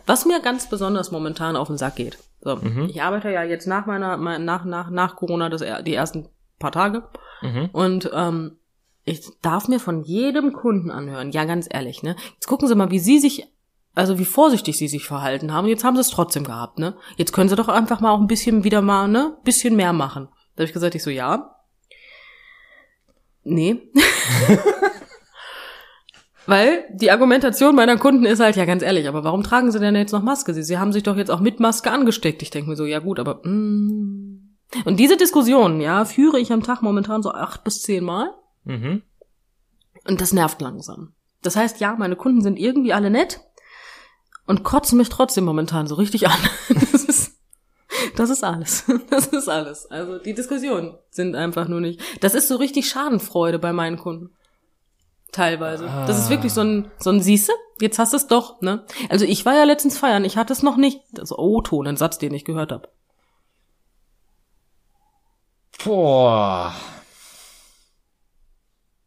was mir ganz besonders momentan auf den Sack geht. So, Mhm. ich arbeite ja jetzt nach meiner, mein- nach, nach, nach Corona das, die ersten paar Tage Mhm. und, ähm, ich darf mir von jedem Kunden anhören, ja, ganz ehrlich, ne? Jetzt gucken Sie mal, wie Sie sich, also wie vorsichtig Sie sich verhalten haben. Jetzt haben Sie es trotzdem gehabt, ne? Jetzt können Sie doch einfach mal auch ein bisschen wieder mal, ne? Bisschen mehr machen. Da habe ich gesagt, ich so, ja. Nee. Weil die Argumentation meiner Kunden ist halt, ja ganz ehrlich, aber warum tragen sie denn jetzt noch Maske? Sie, sie haben sich doch jetzt auch mit Maske angesteckt. Ich denke mir so, ja gut, aber mm. Und diese Diskussion, ja, führe ich am Tag momentan so acht bis zehn Mal. Mhm. Und das nervt langsam. Das heißt, ja, meine Kunden sind irgendwie alle nett und kotzen mich trotzdem momentan so richtig an. Das ist, das ist alles. Das ist alles. Also die Diskussionen sind einfach nur nicht. Das ist so richtig Schadenfreude bei meinen Kunden. Teilweise. Das ist wirklich so ein, so ein Siehste, jetzt hast du es doch, ne? Also ich war ja letztens feiern, ich hatte es noch nicht. Also O-Ton, ein Satz, den ich gehört habe. Boah.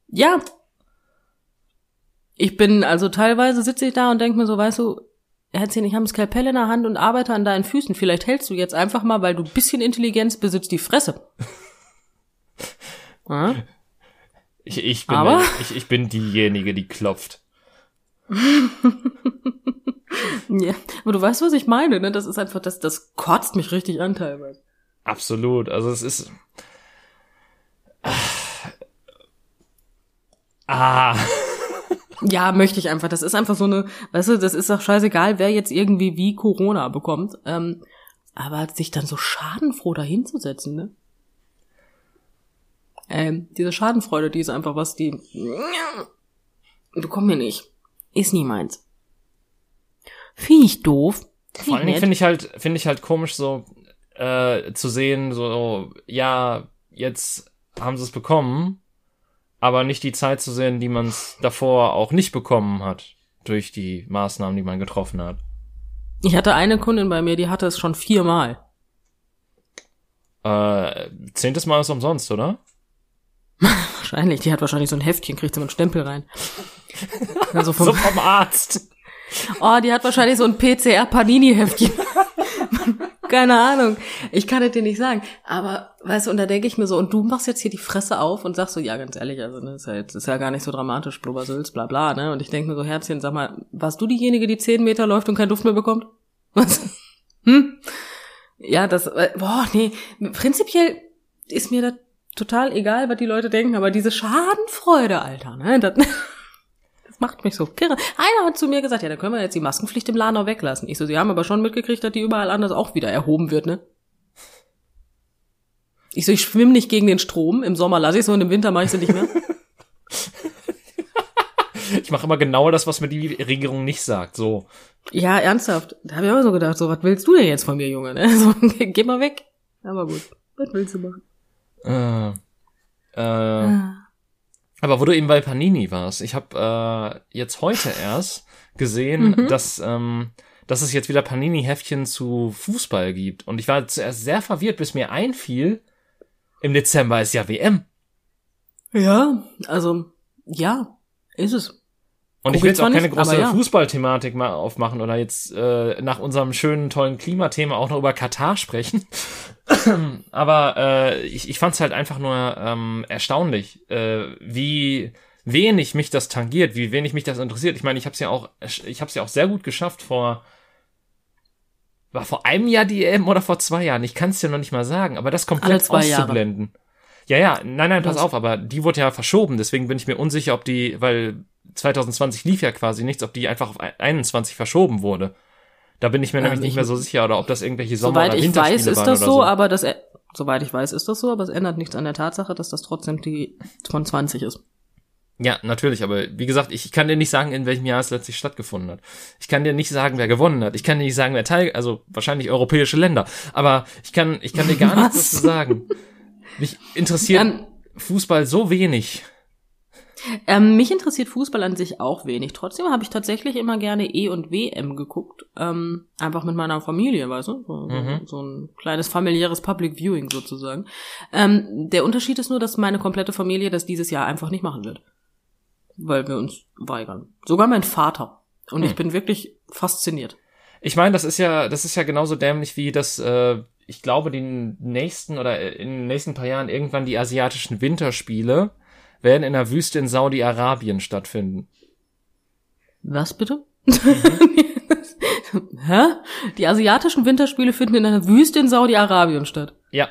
Ja. Ich bin, also teilweise sitze ich da und denke mir so, weißt du, Herzchen, ich habe ein Skalpell in der Hand und arbeite an deinen Füßen. Vielleicht hältst du jetzt einfach mal, weil du ein bisschen Intelligenz besitzt, die Fresse. Ja? Ich, ich, bin Aber- ich, ich bin diejenige, die klopft. ja. Aber du weißt, was ich meine, ne? Das ist einfach, das, das kotzt mich richtig an teilweise. Absolut. Also es ist. Ah. Ja, möchte ich einfach. Das ist einfach so eine, weißt du, das ist doch scheißegal, wer jetzt irgendwie wie Corona bekommt. Ähm, aber sich dann so schadenfroh dahinzusetzen, ne? Ähm, diese Schadenfreude, die ist einfach was, die bekomm mir nicht. Ist nie meins. Finde ich doof. Vor allen Dingen finde ich halt, finde ich halt komisch, so äh, zu sehen, so, ja, jetzt haben sie es bekommen, aber nicht die Zeit zu sehen, die man es davor auch nicht bekommen hat, durch die Maßnahmen, die man getroffen hat. Ich hatte eine Kundin bei mir, die hatte es schon viermal. Äh, zehntes Mal ist umsonst, oder? Wahrscheinlich. Die hat wahrscheinlich so ein Heftchen, kriegt so einen Stempel rein. Also vom, So vom Arzt. Oh, die hat wahrscheinlich so ein PCR-Panini-Heftchen. Keine Ahnung. Ich kann es dir nicht sagen. Aber, weißt du, und da denke ich mir so, und du machst jetzt hier die Fresse auf und sagst so, ja, ganz ehrlich, also, ne, ist ja, jetzt, ist ja gar nicht so dramatisch, Blubbersülz, bla, bla, ne? Und ich denke mir so, Herzchen, sag mal, warst du diejenige, die zehn Meter läuft und keinen Duft mehr bekommt? Was? Hm? Ja, das, äh, boah, nee, prinzipiell ist mir das total egal, was die Leute denken, aber diese Schadenfreude, Alter, ne? Das, macht mich so kirre. Einer hat zu mir gesagt, ja, dann können wir jetzt die Maskenpflicht im Laden auch weglassen. Ich so, sie haben aber schon mitgekriegt, dass die überall anders auch wieder erhoben wird, ne? Ich so, ich schwimme nicht gegen den Strom. Im Sommer lasse ich so und im Winter mache ich sie nicht mehr. Ich mache immer genau das, was mir die Regierung nicht sagt. So. ja, ernsthaft. Da habe ich auch so gedacht, so, was willst du denn jetzt von mir, Junge? Ne? So, geh mal weg. Aber gut, was willst du machen? Äh, äh, Aber wo du eben bei Panini warst, ich habe äh, jetzt heute erst gesehen, Mhm. dass, ähm, dass es jetzt wieder Panini-Heftchen zu Fußball gibt. Und ich war zuerst sehr verwirrt, bis mir einfiel, im Dezember ist ja WM. Ja, also, ja, ist es. Und Guck ich will jetzt auch keine nicht, große ja. Fußballthematik mal aufmachen oder jetzt äh, nach unserem schönen, tollen Klimathema auch noch über Katar sprechen. Aber äh, ich, ich fand es halt einfach nur ähm, erstaunlich, äh, wie wenig mich das tangiert, wie wenig mich das interessiert. Ich meine, ich habe es ja auch, ich habe es ja auch sehr gut geschafft vor war vor einem Jahr die EM oder vor zwei Jahren? Ich kann es dir noch nicht mal sagen, aber das komplett auszublenden. Jahre. Ja, ja, nein, nein, pass auf, aber die wurde ja verschoben, deswegen bin ich mir unsicher, ob die, weil 2020 lief ja quasi nichts, ob die einfach auf 21 verschoben wurde. Da bin ich mir ähm, nämlich nicht mehr so sicher, oder ob das irgendwelche Sommer- oder Winterspiele waren. Soweit ich weiß, ist das so, so, aber das, soweit ich weiß, ist das so, aber es ändert nichts an der Tatsache, dass das trotzdem die von 20 ist. Ja, natürlich, aber wie gesagt, ich kann dir nicht sagen, in welchem Jahr es letztlich stattgefunden hat. Ich kann dir nicht sagen, wer gewonnen hat. Ich kann dir nicht sagen, wer teil, also wahrscheinlich europäische Länder. Aber ich kann, ich kann dir gar Was? nichts dazu sagen. Mich interessiert ähm, Fußball so wenig. Ähm, mich interessiert Fußball an sich auch wenig. Trotzdem habe ich tatsächlich immer gerne E und WM geguckt. Ähm, einfach mit meiner Familie, weißt du? So, mhm. so, ein kleines familiäres Public Viewing sozusagen. Ähm, der Unterschied ist nur, dass meine komplette Familie das dieses Jahr einfach nicht machen wird weil wir uns weigern. Sogar mein Vater. Und hm. ich bin wirklich fasziniert. Ich meine, das ist ja, das ist ja genauso dämlich wie das, äh, ich glaube, die nächsten oder in den nächsten paar Jahren irgendwann die asiatischen Winterspiele werden in der Wüste in Saudi-Arabien stattfinden. Was bitte? Mhm. Hä? Die asiatischen Winterspiele finden in einer Wüste in Saudi-Arabien statt. Ja.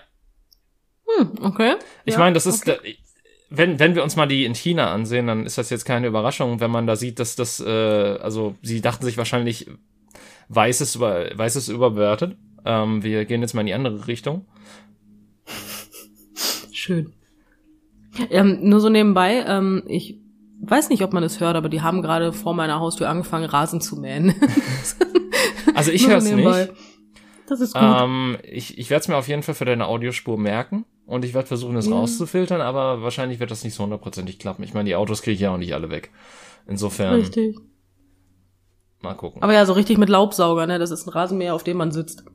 Hm, okay. Ich ja, meine, das ist, okay wenn, wenn wir uns mal die in China ansehen, dann ist das jetzt keine Überraschung, wenn man da sieht, dass das, äh, also sie dachten sich wahrscheinlich, weißes über, weißes überbewertet. Ähm, wir gehen jetzt mal in die andere Richtung. Schön. Ähm, nur so nebenbei, ähm, ich weiß nicht, ob man es hört, aber die haben gerade vor meiner Haustür angefangen, Rasen zu mähen. also ich höre es nicht. Das ist gut. Ähm, ich ich werde es mir auf jeden Fall für deine Audiospur merken und ich werde versuchen, es ja. rauszufiltern, aber wahrscheinlich wird das nicht so hundertprozentig klappen. Ich meine, die Autos kriege ich ja auch nicht alle weg. Insofern. Richtig. Mal gucken. Aber ja, so richtig mit Laubsauger, ne? Das ist ein Rasenmäher, auf dem man sitzt.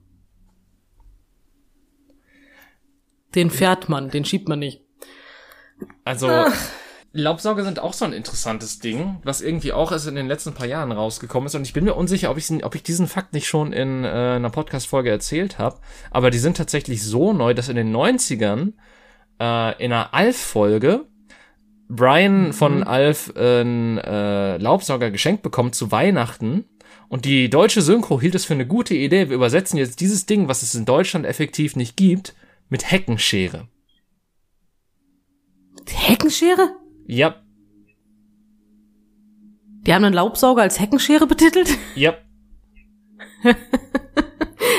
Den fährt man, den schiebt man nicht. Also, Ach. Laubsauger sind auch so ein interessantes Ding, was irgendwie auch erst in den letzten paar Jahren rausgekommen ist. Und ich bin mir unsicher, ob ich, ob ich diesen Fakt nicht schon in äh, einer Podcast-Folge erzählt habe. Aber die sind tatsächlich so neu, dass in den 90ern äh, in einer Alf-Folge Brian mhm. von Alf einen äh, Laubsauger geschenkt bekommt zu Weihnachten. Und die deutsche Synchro hielt es für eine gute Idee. Wir übersetzen jetzt dieses Ding, was es in Deutschland effektiv nicht gibt, mit Heckenschere. Heckenschere? Ja. Die haben einen Laubsauger als Heckenschere betitelt? Ja.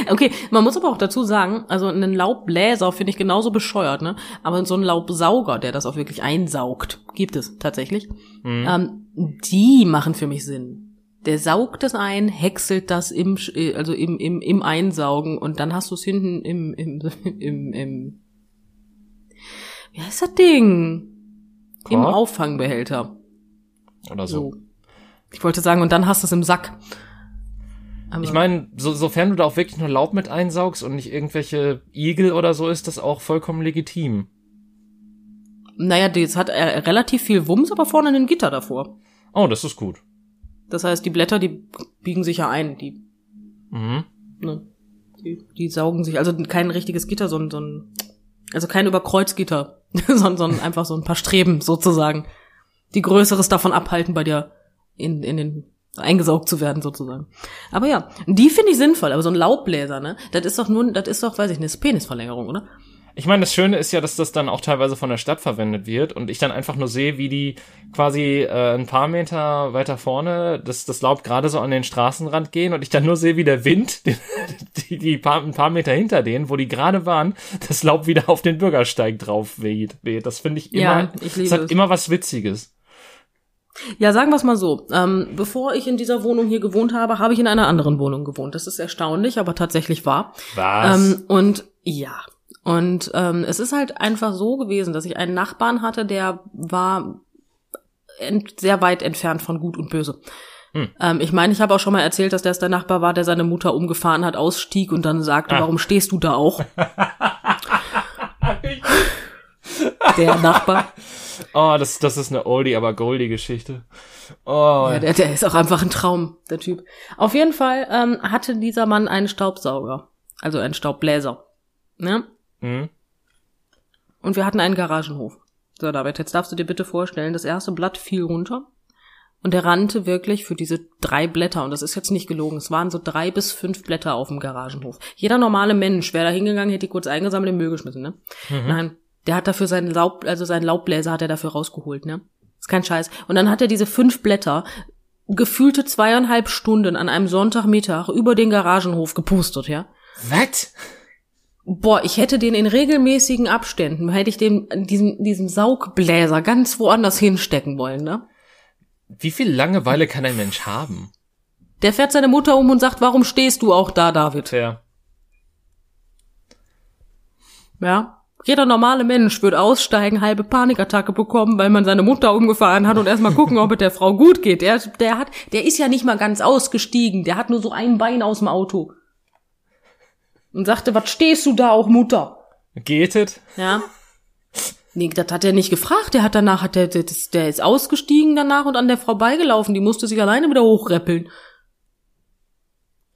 okay, man muss aber auch dazu sagen, also einen Laubbläser finde ich genauso bescheuert, ne? Aber so einen Laubsauger, der das auch wirklich einsaugt, gibt es tatsächlich. Mhm. Ähm, die machen für mich Sinn. Der saugt das ein, häckselt das im, also im, im, im Einsaugen und dann hast du es hinten im, im, im, im, wie heißt das Ding? Korb? Im Auffangbehälter. Oder so. so. Ich wollte sagen, und dann hast du es im Sack. Aber ich meine, so, sofern du da auch wirklich nur Laub mit einsaugst und nicht irgendwelche Igel oder so, ist das auch vollkommen legitim. Naja, das hat äh, relativ viel Wumms, aber vorne ein Gitter davor. Oh, das ist gut. Das heißt, die Blätter, die biegen sich ja ein, die. Mhm. Ne, die, die saugen sich, also kein richtiges Gitter, sondern so ein, also kein Überkreuzgitter, sondern, sondern einfach so ein paar Streben sozusagen, die Größeres davon abhalten, bei dir in, in den eingesaugt zu werden sozusagen. Aber ja, die finde ich sinnvoll, aber so ein Laubbläser, ne? Das ist doch nur, das ist doch, weiß ich nicht, Penisverlängerung, oder? Ich meine, das Schöne ist ja, dass das dann auch teilweise von der Stadt verwendet wird und ich dann einfach nur sehe, wie die quasi äh, ein paar Meter weiter vorne das, das Laub gerade so an den Straßenrand gehen und ich dann nur sehe, wie der Wind die, die paar, ein paar Meter hinter denen, wo die gerade waren, das Laub wieder auf den Bürgersteig drauf weht. Das finde ich immer, ja, ich das hat es. immer was Witziges. Ja, sagen wir es mal so. Ähm, bevor ich in dieser Wohnung hier gewohnt habe, habe ich in einer anderen Wohnung gewohnt. Das ist erstaunlich, aber tatsächlich wahr. Was? Ähm, und ja, und ähm, es ist halt einfach so gewesen, dass ich einen Nachbarn hatte, der war sehr weit entfernt von Gut und Böse. Hm. Ähm, ich meine, ich habe auch schon mal erzählt, dass das der Nachbar war, der seine Mutter umgefahren hat, ausstieg und dann sagte, ah. warum stehst du da auch? der Nachbar. Oh, das, das ist eine Oldie, aber Goldie Geschichte. Oh. Ja, der, der ist auch einfach ein Traum, der Typ. Auf jeden Fall ähm, hatte dieser Mann einen Staubsauger, also einen Staubbläser. Ne? Mhm. Und wir hatten einen Garagenhof. So, David, jetzt darfst du dir bitte vorstellen, das erste Blatt fiel runter. Und er rannte wirklich für diese drei Blätter, und das ist jetzt nicht gelogen, es waren so drei bis fünf Blätter auf dem Garagenhof. Jeder normale Mensch wäre da hingegangen, hätte die kurz eingesammelt in den Müll geschmissen, ne? Mhm. Nein, der hat dafür seinen Laub, also seinen Laubbläser hat er dafür rausgeholt, ne? Ist kein Scheiß. Und dann hat er diese fünf Blätter gefühlte zweieinhalb Stunden an einem Sonntagmittag über den Garagenhof gepustet, ja? Was? Boah, ich hätte den in regelmäßigen Abständen, hätte ich den, diesen, diesen Saugbläser ganz woanders hinstecken wollen, ne? Wie viel Langeweile kann ein Mensch haben? Der fährt seine Mutter um und sagt, warum stehst du auch da, David? Fair. Ja. Jeder normale Mensch würde aussteigen, halbe Panikattacke bekommen, weil man seine Mutter umgefahren hat und erstmal gucken, ob es der Frau gut geht. Der, der hat, der ist ja nicht mal ganz ausgestiegen. Der hat nur so ein Bein aus dem Auto. Und sagte, was stehst du da auch, Mutter? Geht es? Ja. Nee, das hat er nicht gefragt. Der hat danach, hat der, der, der ist ausgestiegen danach und an der Frau beigelaufen. Die musste sich alleine wieder hochreppeln.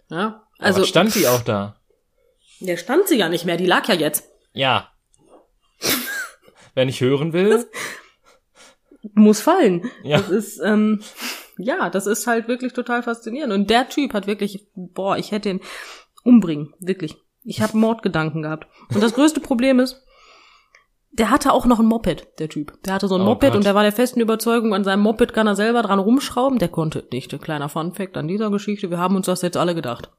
Ja. Also. Aber stand die auch da? Der stand sie ja nicht mehr. Die lag ja jetzt. Ja. Wenn ich hören will. Muss fallen. Ja. Das ist, ähm, ja, das ist halt wirklich total faszinierend. Und der Typ hat wirklich, boah, ich hätte ihn umbringen. Wirklich. Ich habe Mordgedanken gehabt. Und das größte Problem ist, der hatte auch noch ein Moped, der Typ. Der hatte so ein Oh Moped Gott. und der war der festen Überzeugung, an seinem Moped kann er selber dran rumschrauben. Der konnte nicht. Ein kleiner Funfact an dieser Geschichte. Wir haben uns das jetzt alle gedacht.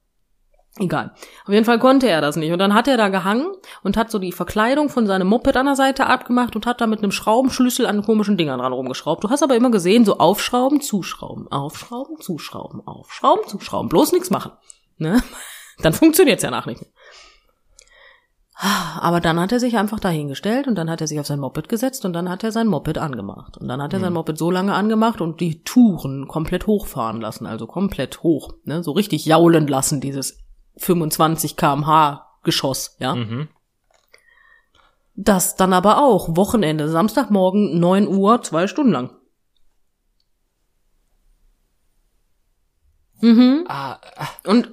Egal. Auf jeden Fall konnte er das nicht. Und dann hat er da gehangen und hat so die Verkleidung von seinem Moped an der Seite abgemacht und hat da mit einem Schraubenschlüssel an komischen Dingern dran rumgeschraubt. Du hast aber immer gesehen, so aufschrauben, zuschrauben, aufschrauben, zuschrauben, aufschrauben, zuschrauben. Bloß nichts machen. Ne? Dann funktioniert's ja nach nicht. Aber dann hat er sich einfach dahingestellt und dann hat er sich auf sein Moped gesetzt und dann hat er sein Moped angemacht. Und dann hat er sein Moped so lange angemacht und die Touren komplett hochfahren lassen, also komplett hoch, ne, so richtig jaulen lassen, dieses 25 kmh Geschoss, ja. Mhm. Das dann aber auch Wochenende, Samstagmorgen, 9 Uhr, zwei Stunden lang. Mhm. Ah, ah, Und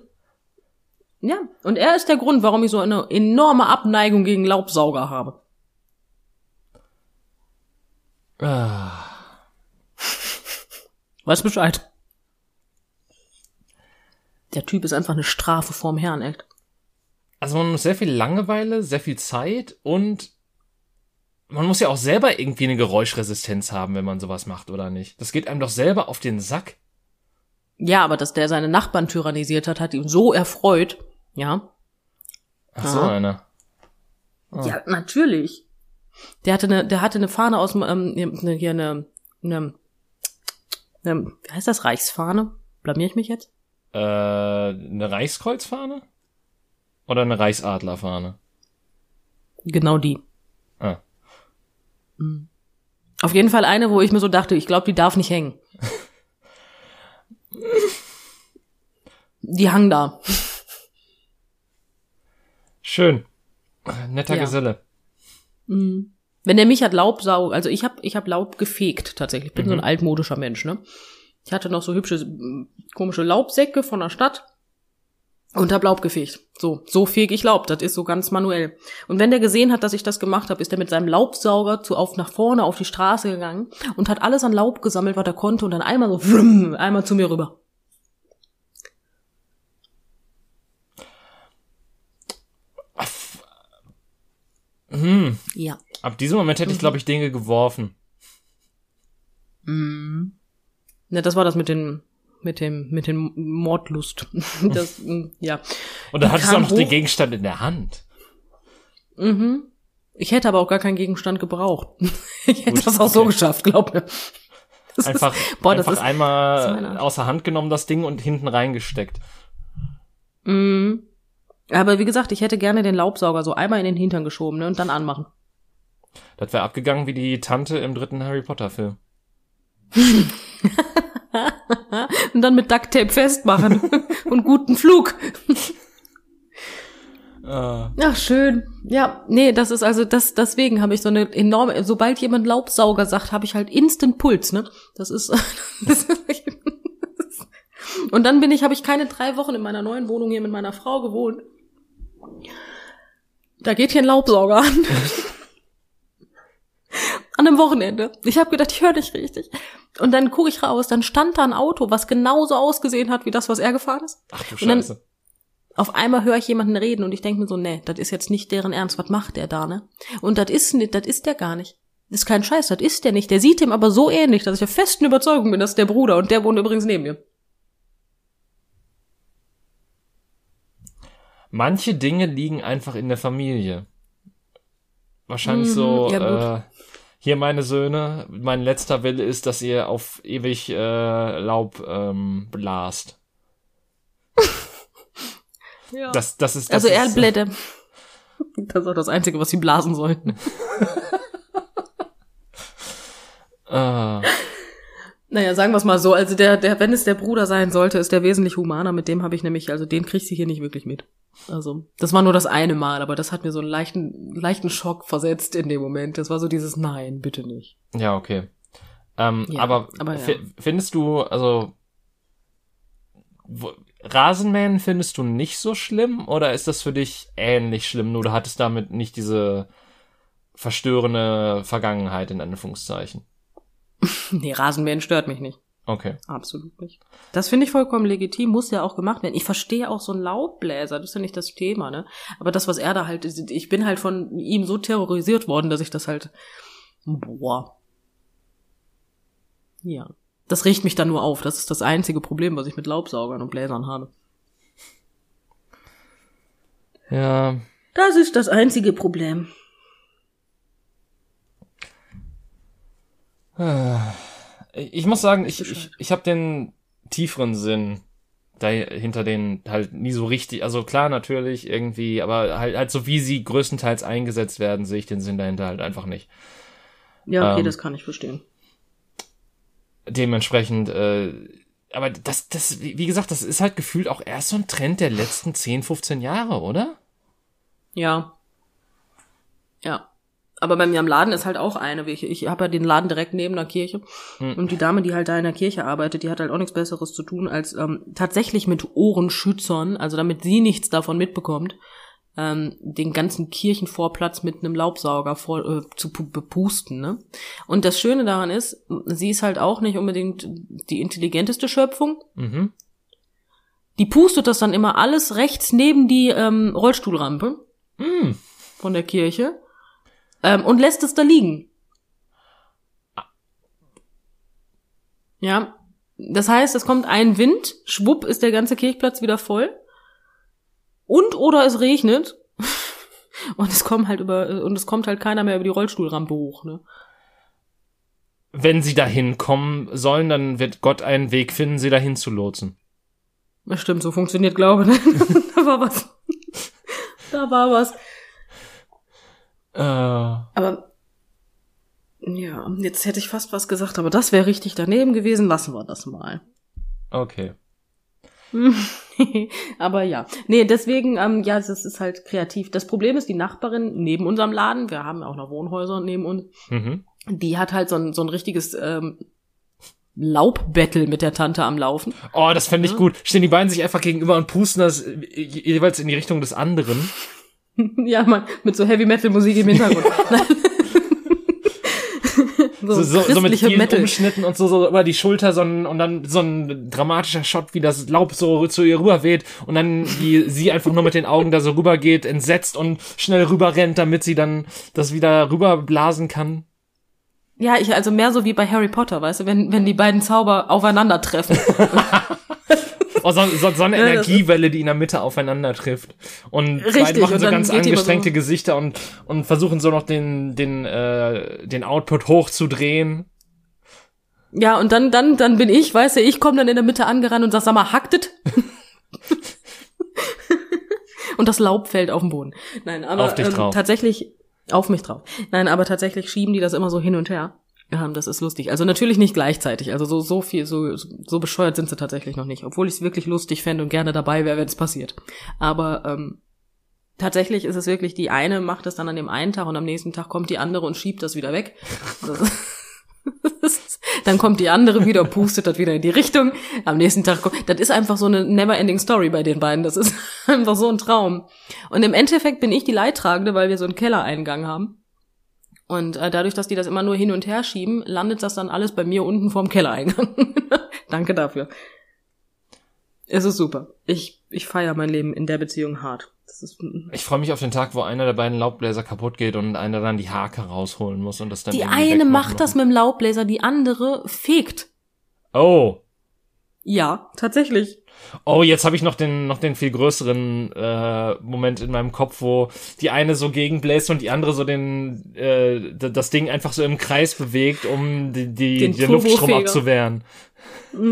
ja, und er ist der Grund, warum ich so eine enorme Abneigung gegen Laubsauger habe. ah. Weiß Bescheid. Der Typ ist einfach eine Strafe vorm Herrn, echt. Also man muss sehr viel Langeweile, sehr viel Zeit und man muss ja auch selber irgendwie eine Geräuschresistenz haben, wenn man sowas macht, oder nicht? Das geht einem doch selber auf den Sack. Ja, aber dass der seine Nachbarn tyrannisiert hat, hat ihn so erfreut. Ja. Ach so, Aha. einer. Ah. Ja, natürlich. Der hatte eine, der hatte eine Fahne aus dem, ähm, ne- hier eine, eine, eine, wie heißt das, Reichsfahne? Blamier ich mich jetzt? Äh, eine Reichskreuzfahne? Oder eine Reichsadlerfahne? Genau die. Ah. Mhm. Auf jeden Fall eine, wo ich mir so dachte, ich glaube, die darf nicht hängen. die hang da. Schön. Netter Ja. Geselle. Mhm. Wenn der mich hat Laubsau, also ich habe ich hab Laub gefegt tatsächlich. Ich bin so ein altmodischer Mensch, ne? Ich hatte noch so hübsche komische Laubsäcke von der Stadt und hab Laub gefegt. So, so fege ich Laub, das ist so ganz manuell. Und wenn der gesehen hat, dass ich das gemacht habe, ist er mit seinem Laubsauger zu auf nach vorne auf die Straße gegangen und hat alles an Laub gesammelt, was er konnte und dann einmal so wrumm, einmal zu mir rüber. Hm. Ja. Ab diesem Moment hätte ich, glaube ich, Dinge geworfen. Mhm. Ne, das war das mit den mit dem mit dem Mordlust. Das mm, ja. Und da hattest du auch noch den hoch. Gegenstand in der Hand. Mhm. Ich hätte aber auch gar keinen Gegenstand gebraucht. Ich hätte Gut, das auch so okay. geschafft, glaub mir. Das Einfach, ist, boah, das einfach ist, einmal das ist meine Art. außer Hand genommen, das Ding, und hinten reingesteckt. Mhm. Aber wie gesagt, ich hätte gerne den Laubsauger so einmal in den Hintern geschoben ne, und dann anmachen. Das wäre abgegangen wie die Tante im dritten Harry Potter Film. Und dann mit Ducktape festmachen und guten Flug. Äh, Ach, schön. Ja, nee, das ist also, das, deswegen habe ich so eine enorme, sobald jemand Laubsauger sagt, habe ich halt instant Puls, ne? Das ist, das ist und dann bin ich, habe ich keine drei Wochen in meiner neuen Wohnung hier mit meiner Frau gewohnt. Da geht hier ein Laubsauger an. An einem Wochenende. Ich habe gedacht, ich höre nicht richtig. Und dann gucke ich raus, dann stand da ein Auto, was genauso ausgesehen hat wie das, was er gefahren ist. Ach du Und dann- Scheiße. Auf einmal höre ich jemanden reden und ich denke mir so, nee, das ist jetzt nicht deren Ernst. Was macht der da, ne? Und das ist nicht, das ist der gar nicht. Das ist kein Scheiß, das ist der nicht. Der sieht ihm aber so ähnlich, dass ich der festen Überzeugung bin, das ist der Bruder und der wohnt übrigens neben mir. Manche Dinge liegen einfach in der Familie. Wahrscheinlich Mhm, so, ja, äh, hier meine Söhne, mein letzter Wille ist, dass ihr auf ewig äh, Laub ähm, blast. Ja. Das, das ist das also ist, Erdblätter. Das ist auch das Einzige, was sie blasen sollten. Äh, Naja, sagen wir es mal so. Also der, der, wenn es der Bruder sein sollte, ist der wesentlich humaner. Mit dem habe ich nämlich, also den kriegst du hier nicht wirklich mit. Also das war nur das eine Mal, aber das hat mir so einen leichten, leichten Schock versetzt in dem Moment. Das war so dieses Nein, bitte nicht. ja, okay. Ähm, Ja, aber aber ja. fi- findest du, also wo, Rasenmähen findest du nicht so schlimm oder ist das für dich ähnlich schlimm, nur du hattest damit nicht diese verstörende Vergangenheit in Anführungszeichen? Nee, Rasenmähen stört mich nicht. Okay. Absolut nicht. Das finde ich vollkommen legitim, muss ja auch gemacht werden. Ich verstehe auch so einen Laubbläser, das ist ja nicht das Thema, ne? Aber das, was er da halt, ist, ich bin halt von ihm so terrorisiert worden, dass ich das halt, boah. Ja. Das riecht mich dann nur auf. Das ist das einzige Problem, was ich mit Laubsaugern und Bläsern habe. Ja, Das ist das einzige Problem. Ich muss sagen, ich, ich, ich habe den tieferen Sinn dahinter den halt nie so richtig, also klar natürlich irgendwie, aber halt, halt so wie sie größtenteils eingesetzt werden, sehe ich den Sinn dahinter halt einfach nicht. Ja, okay, Ähm. das kann ich verstehen. Dementsprechend, äh, aber das, das, wie wie gesagt, das ist halt gefühlt auch erst so ein Trend der letzten 10, 15 Jahre, oder? Ja. Ja. Aber bei mir am Laden ist halt auch eine. Ich, ich habe ja den Laden direkt neben der Kirche. Hm. Und die Dame, die halt da in der Kirche arbeitet, die hat halt auch nichts Besseres zu tun, als ähm, tatsächlich mit Ohrenschützern, also damit sie nichts davon mitbekommt, ähm, den ganzen Kirchenvorplatz mit einem Laubsauger vor, äh, zu pu- bepusten. Ne? Und das Schöne daran ist, sie ist halt auch nicht unbedingt die intelligenteste Schöpfung. Mhm. Die pustet das dann immer alles rechts neben die ähm, Rollstuhlrampe Mm. von der Kirche ähm, und lässt es da liegen. Ja, das heißt, es kommt ein Wind, schwupp ist der ganze Kirchplatz wieder voll und oder es regnet und es kommt halt über und es kommt halt keiner mehr über die Rollstuhlrampe hoch. Ne? Wenn sie dahin kommen sollen, dann wird Gott einen Weg finden, sie dahin zu lotsen. Das stimmt, so funktioniert Glaube. Ne? da war was. da war was. Äh, Aber ja, jetzt hätte ich fast was gesagt, aber das wäre richtig daneben gewesen. Lassen wir das mal. okay. aber ja, nee, deswegen, ähm, ja, das ist halt kreativ. Das Problem ist, die Nachbarin neben unserem Laden, wir haben ja auch noch Wohnhäuser neben uns, Mhm. die hat halt so ein, so ein richtiges ähm, Laubbattle mit der Tante am Laufen. Oh, das fände ich gut. Stehen die beiden sich einfach gegenüber und pusten das äh, jeweils in die Richtung des anderen. ja, man, mit so Heavy Metal Musik im Hintergrund. so, So, so, mit vielen Metal. Umschnitten und so, so über die Schulter so ein, und dann so ein dramatischer Shot, wie das Laub so zu ihr rüber weht und dann wie sie einfach nur mit den Augen da so rüber geht, entsetzt und schnell rüber rennt, damit sie dann das wieder rüberblasen kann. Ja, ich, also mehr so wie bei Harry Potter, weißt du, wenn, wenn die beiden Zauber aufeinandertreffen. Oh, so, so, so eine Ja, ist- Energiewelle, die in der Mitte aufeinander trifft. Und Richtig, beide machen so ganz angestrengte so- Gesichter und, und versuchen so noch den, den, äh, den Output hochzudrehen. Ja, und dann, dann, dann bin ich, weißt du, ich komme dann in der Mitte angerannt und sag, sag mal, hacktet. und das Laub fällt auf den Boden. Nein, aber Auf ähm, tatsächlich auf mich drauf. Nein, aber tatsächlich schieben die das immer so hin und her. Ja, das ist lustig. Also natürlich nicht gleichzeitig. Also so so viel so so bescheuert sind sie tatsächlich noch nicht, obwohl ich es wirklich lustig fände und gerne dabei wäre, wenn es passiert. Aber ähm, tatsächlich ist es wirklich die eine macht es dann an dem einen Tag und am nächsten Tag kommt die andere und schiebt das wieder weg. Ist- dann kommt die andere wieder, pustet das wieder in die Richtung. Am nächsten Tag kommt, das ist einfach so eine never-ending Story bei den beiden. Das ist einfach so ein Traum. Und im Endeffekt bin ich die Leidtragende, weil wir so einen Kellereingang haben. Und äh, dadurch, dass die das immer nur hin und her schieben, landet das dann alles bei mir unten vorm Kellereingang. Danke dafür. Es ist super. Ich, ich feiere mein Leben in der Beziehung hart. Das ist, Ich freue mich auf den Tag, wo einer der beiden Laubbläser kaputt geht und einer dann die Hake rausholen muss und das dann die eine macht das mit dem Laubbläser, die andere fegt. Oh. Ja, tatsächlich. Oh, jetzt habe ich noch den noch den viel größeren äh, Moment in meinem Kopf, wo die eine so gegenbläst und die andere so den äh, das Ding einfach so im Kreis bewegt, um die, die Den den Luftstrom abzuwehren.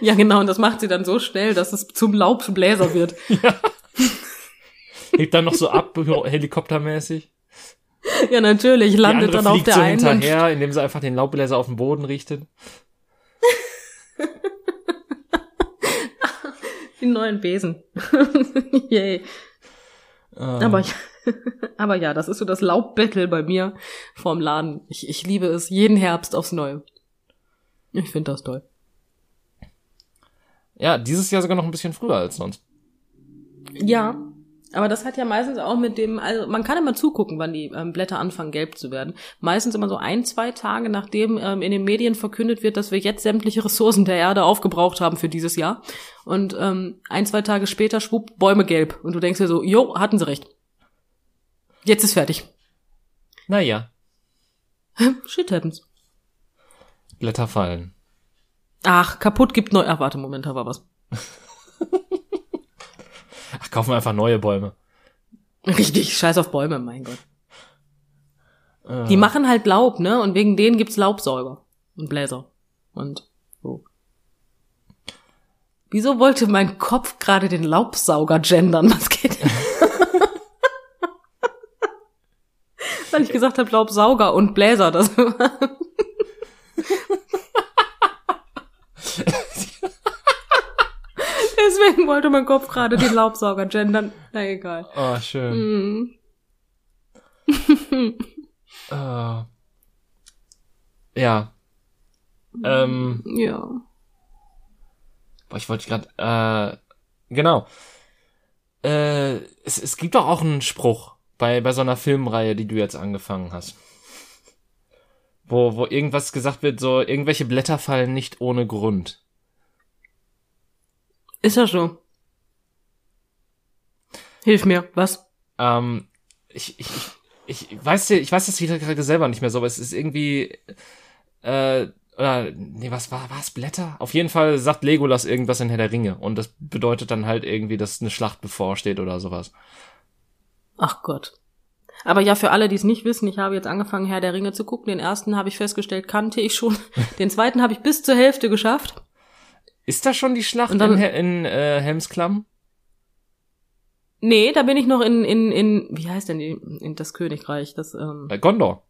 Ja, genau, und das macht sie dann so schnell, dass es zum Laubbläser wird. Hebt dann noch so ab, helikoptermäßig. ja, natürlich, landet dann auf der so einen. hinterher, indem sie einfach den Laubbläser auf den Boden richtet. Die neuen Besen. Yay. Äh, Aber, aber ja, das ist so das Laubbattle bei mir vorm Laden. Ich, ich liebe es jeden Herbst aufs Neue. Ich finde das toll. ja, dieses Jahr sogar noch ein bisschen früher als sonst. Ja, aber das hat ja meistens auch mit dem, also man kann immer zugucken, wann die ähm, Blätter anfangen gelb zu werden. Meistens immer so ein, zwei Tage, nachdem ähm, in den Medien verkündet wird, dass wir jetzt sämtliche Ressourcen der Erde aufgebraucht haben für dieses Jahr. Und ähm, ein, zwei Tage später schwupp, Bäume gelb. Und du denkst dir so, jo, hatten sie recht. Jetzt ist fertig. Naja, Shit happens. Blätter fallen. Ach, kaputt gibt neu. Ach, warte, Moment, da war was. Kaufen wir einfach neue Bäume. Richtig, scheiß auf Bäume, mein Gott. Äh, Die machen halt Laub, ne? Und wegen denen gibt's Laubsäuger und Bläser. Und so. Wieso wollte mein Kopf gerade den Laubsauger gendern? Was geht? Weil ich gesagt habe Laubsauger und Bläser. Das Deswegen wollte mein Kopf gerade den Laubsauger gendern. Na egal. Oh, schön. Hm. Äh, ja. Ähm, Ja. boah, ich wollte gerade, äh, genau. Äh, es, es gibt doch auch einen Spruch bei, bei so einer Filmreihe, die du jetzt angefangen hast. Wo, wo irgendwas gesagt wird, so, irgendwelche Blätter fallen nicht ohne Grund. Ist das so? Hilf mir, was? Ähm, ich, ich, ich, ich weiß, ich weiß das wieder gerade selber nicht mehr so, aber es ist irgendwie, äh, oder, nee, was war, was, Blätter? Auf jeden Fall sagt Legolas irgendwas in Herr der Ringe und das bedeutet dann halt irgendwie, dass eine Schlacht bevorsteht oder sowas. Ach Gott. Aber ja, für alle, die es nicht wissen, ich habe jetzt angefangen, Herr der Ringe zu gucken. Den ersten habe ich festgestellt, kannte ich schon. Den zweiten habe ich bis zur Hälfte geschafft. Ist da schon die Schlacht dann- in, in äh, Helmsklamm? Nee, da bin ich noch in, in, in, wie heißt denn die, in das Königreich, das, ähm, Äh, Gondor.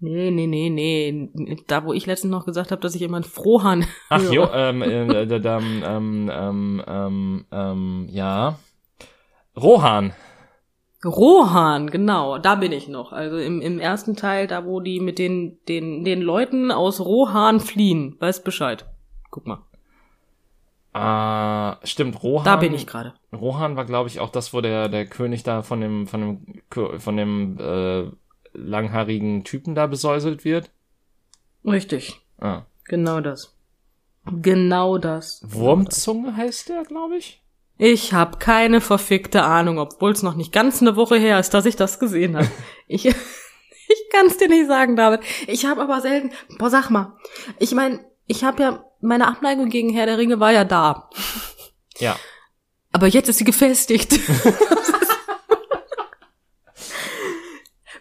nee, nee, nee, nee, da, wo ich letztens noch gesagt habe, dass ich immer einen Frohahn Ach höre. jo, ähm, äh, äh, da, ähm, ähm, ähm, ähm, ja. Rohan. Rohan, genau, da bin ich noch. Also im, im ersten Teil, da wo die mit den, den, den Leuten aus Rohan fliehen. Weißt Bescheid. Guck mal, Äh, stimmt, Rohan. da bin ich gerade. Rohan war, glaube ich, auch das, wo der, der König da von dem, von dem, von dem äh, langhaarigen Typen da besäuselt wird. Richtig. Ah. Genau das. Genau das. Wurmzunge heißt der, glaube ich. Ich habe keine verfickte Ahnung, obwohl es noch nicht ganz eine Woche her ist, dass ich das gesehen habe. ich ich kann es dir nicht sagen, David. Ich habe aber selten. Boah, sag mal. Ich meine, ich habe ja meine Abneigung gegen Herr der Ringe war ja da. Ja. Aber jetzt ist sie gefestigt.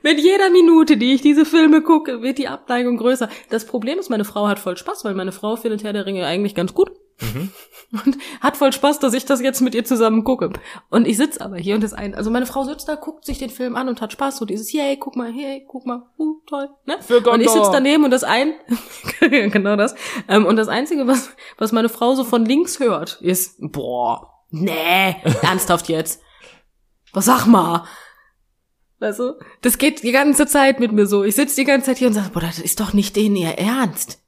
Mit jeder Minute, die ich diese Filme gucke, wird die Abneigung größer. Das Problem ist, meine Frau hat voll Spaß, weil meine Frau findet Herr der Ringe eigentlich ganz gut. Mhm. Und hat voll Spaß, dass ich das jetzt mit ihr zusammen gucke. Und ich sitz aber hier und das ein, also meine Frau sitzt da, guckt sich den Film an und hat Spaß, so dieses, yay, guck mal, hey, guck mal, uh, toll, ne? Für Gondor. Und ich sitz daneben und das ein, genau das, ähm, und das Einzige, was, was meine Frau so von links hört, ist, boah, nee, ernsthaft jetzt. Was sag mal? Weißt du? Das geht die ganze Zeit mit mir so. Ich sitz die ganze Zeit hier und sag, boah, das ist doch nicht denen ihr Ernst.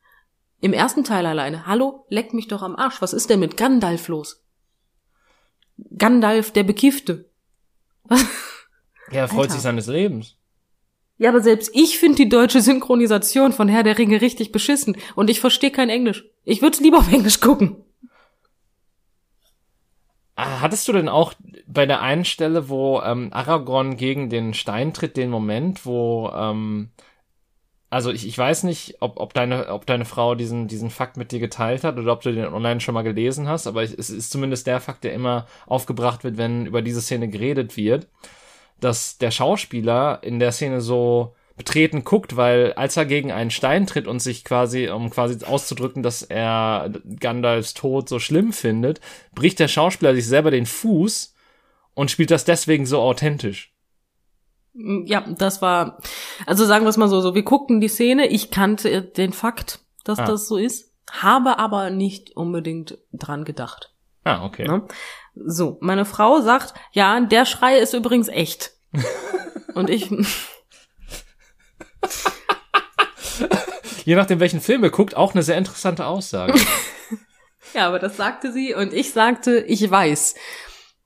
Im ersten Teil alleine. Hallo, leck mich doch am Arsch. Was ist denn mit Gandalf los? Gandalf, der Bekiffte. Was? Ja, er freut Alter. sich seines Lebens. Ja, aber selbst ich finde die deutsche Synchronisation von Herr der Ringe richtig beschissen und ich verstehe kein Englisch. Ich würde lieber auf Englisch gucken. Ah, Hattest du denn auch bei der einen Stelle, wo ähm, Aragorn gegen den Stein tritt, den Moment, wo ähm, also ich, ich weiß nicht, ob, ob deine ob deine Frau diesen diesen Fakt mit dir geteilt hat oder ob du den online schon mal gelesen hast, aber es ist zumindest der Fakt, der immer aufgebracht wird, wenn über diese Szene geredet wird, dass der Schauspieler in der Szene so betreten guckt, weil als er gegen einen Stein tritt und sich quasi, um quasi auszudrücken, dass er Gandalfs Tod so schlimm findet, bricht der Schauspieler sich selber den Fuß und spielt das deswegen so authentisch. Ja, das war, also sagen wir es mal so, so wir guckten die Szene, ich kannte den Fakt, dass Ah. das so ist, habe aber nicht unbedingt dran gedacht. Ah, okay. Ne? So, meine Frau sagt, ja, der Schrei ist übrigens echt. Und ich, Je nachdem, welchen Film ihr guckt, auch eine sehr interessante Aussage. ja, aber das sagte sie und ich sagte, ich weiß.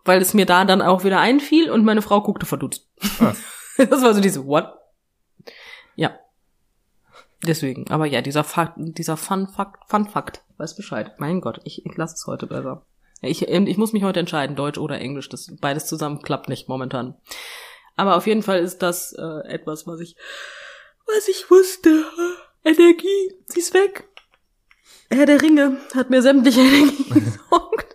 Weil es mir da dann auch wieder einfiel und meine Frau guckte verdutzt. Ah. Das war so diese, what? Ja. Deswegen, aber ja, dieser Fakt, dieser Fun Fakt, Fun Fakt, weiß Bescheid. Mein Gott, ich, ich lasse es heute besser. Ich, ähm, ich muss mich heute entscheiden, Deutsch oder Englisch. Das beides zusammen klappt nicht momentan. Aber auf jeden Fall ist das äh, etwas, was ich, was ich wusste. Energie, sie ist weg. Herr der Ringe hat mir sämtliche Energie gesaugt.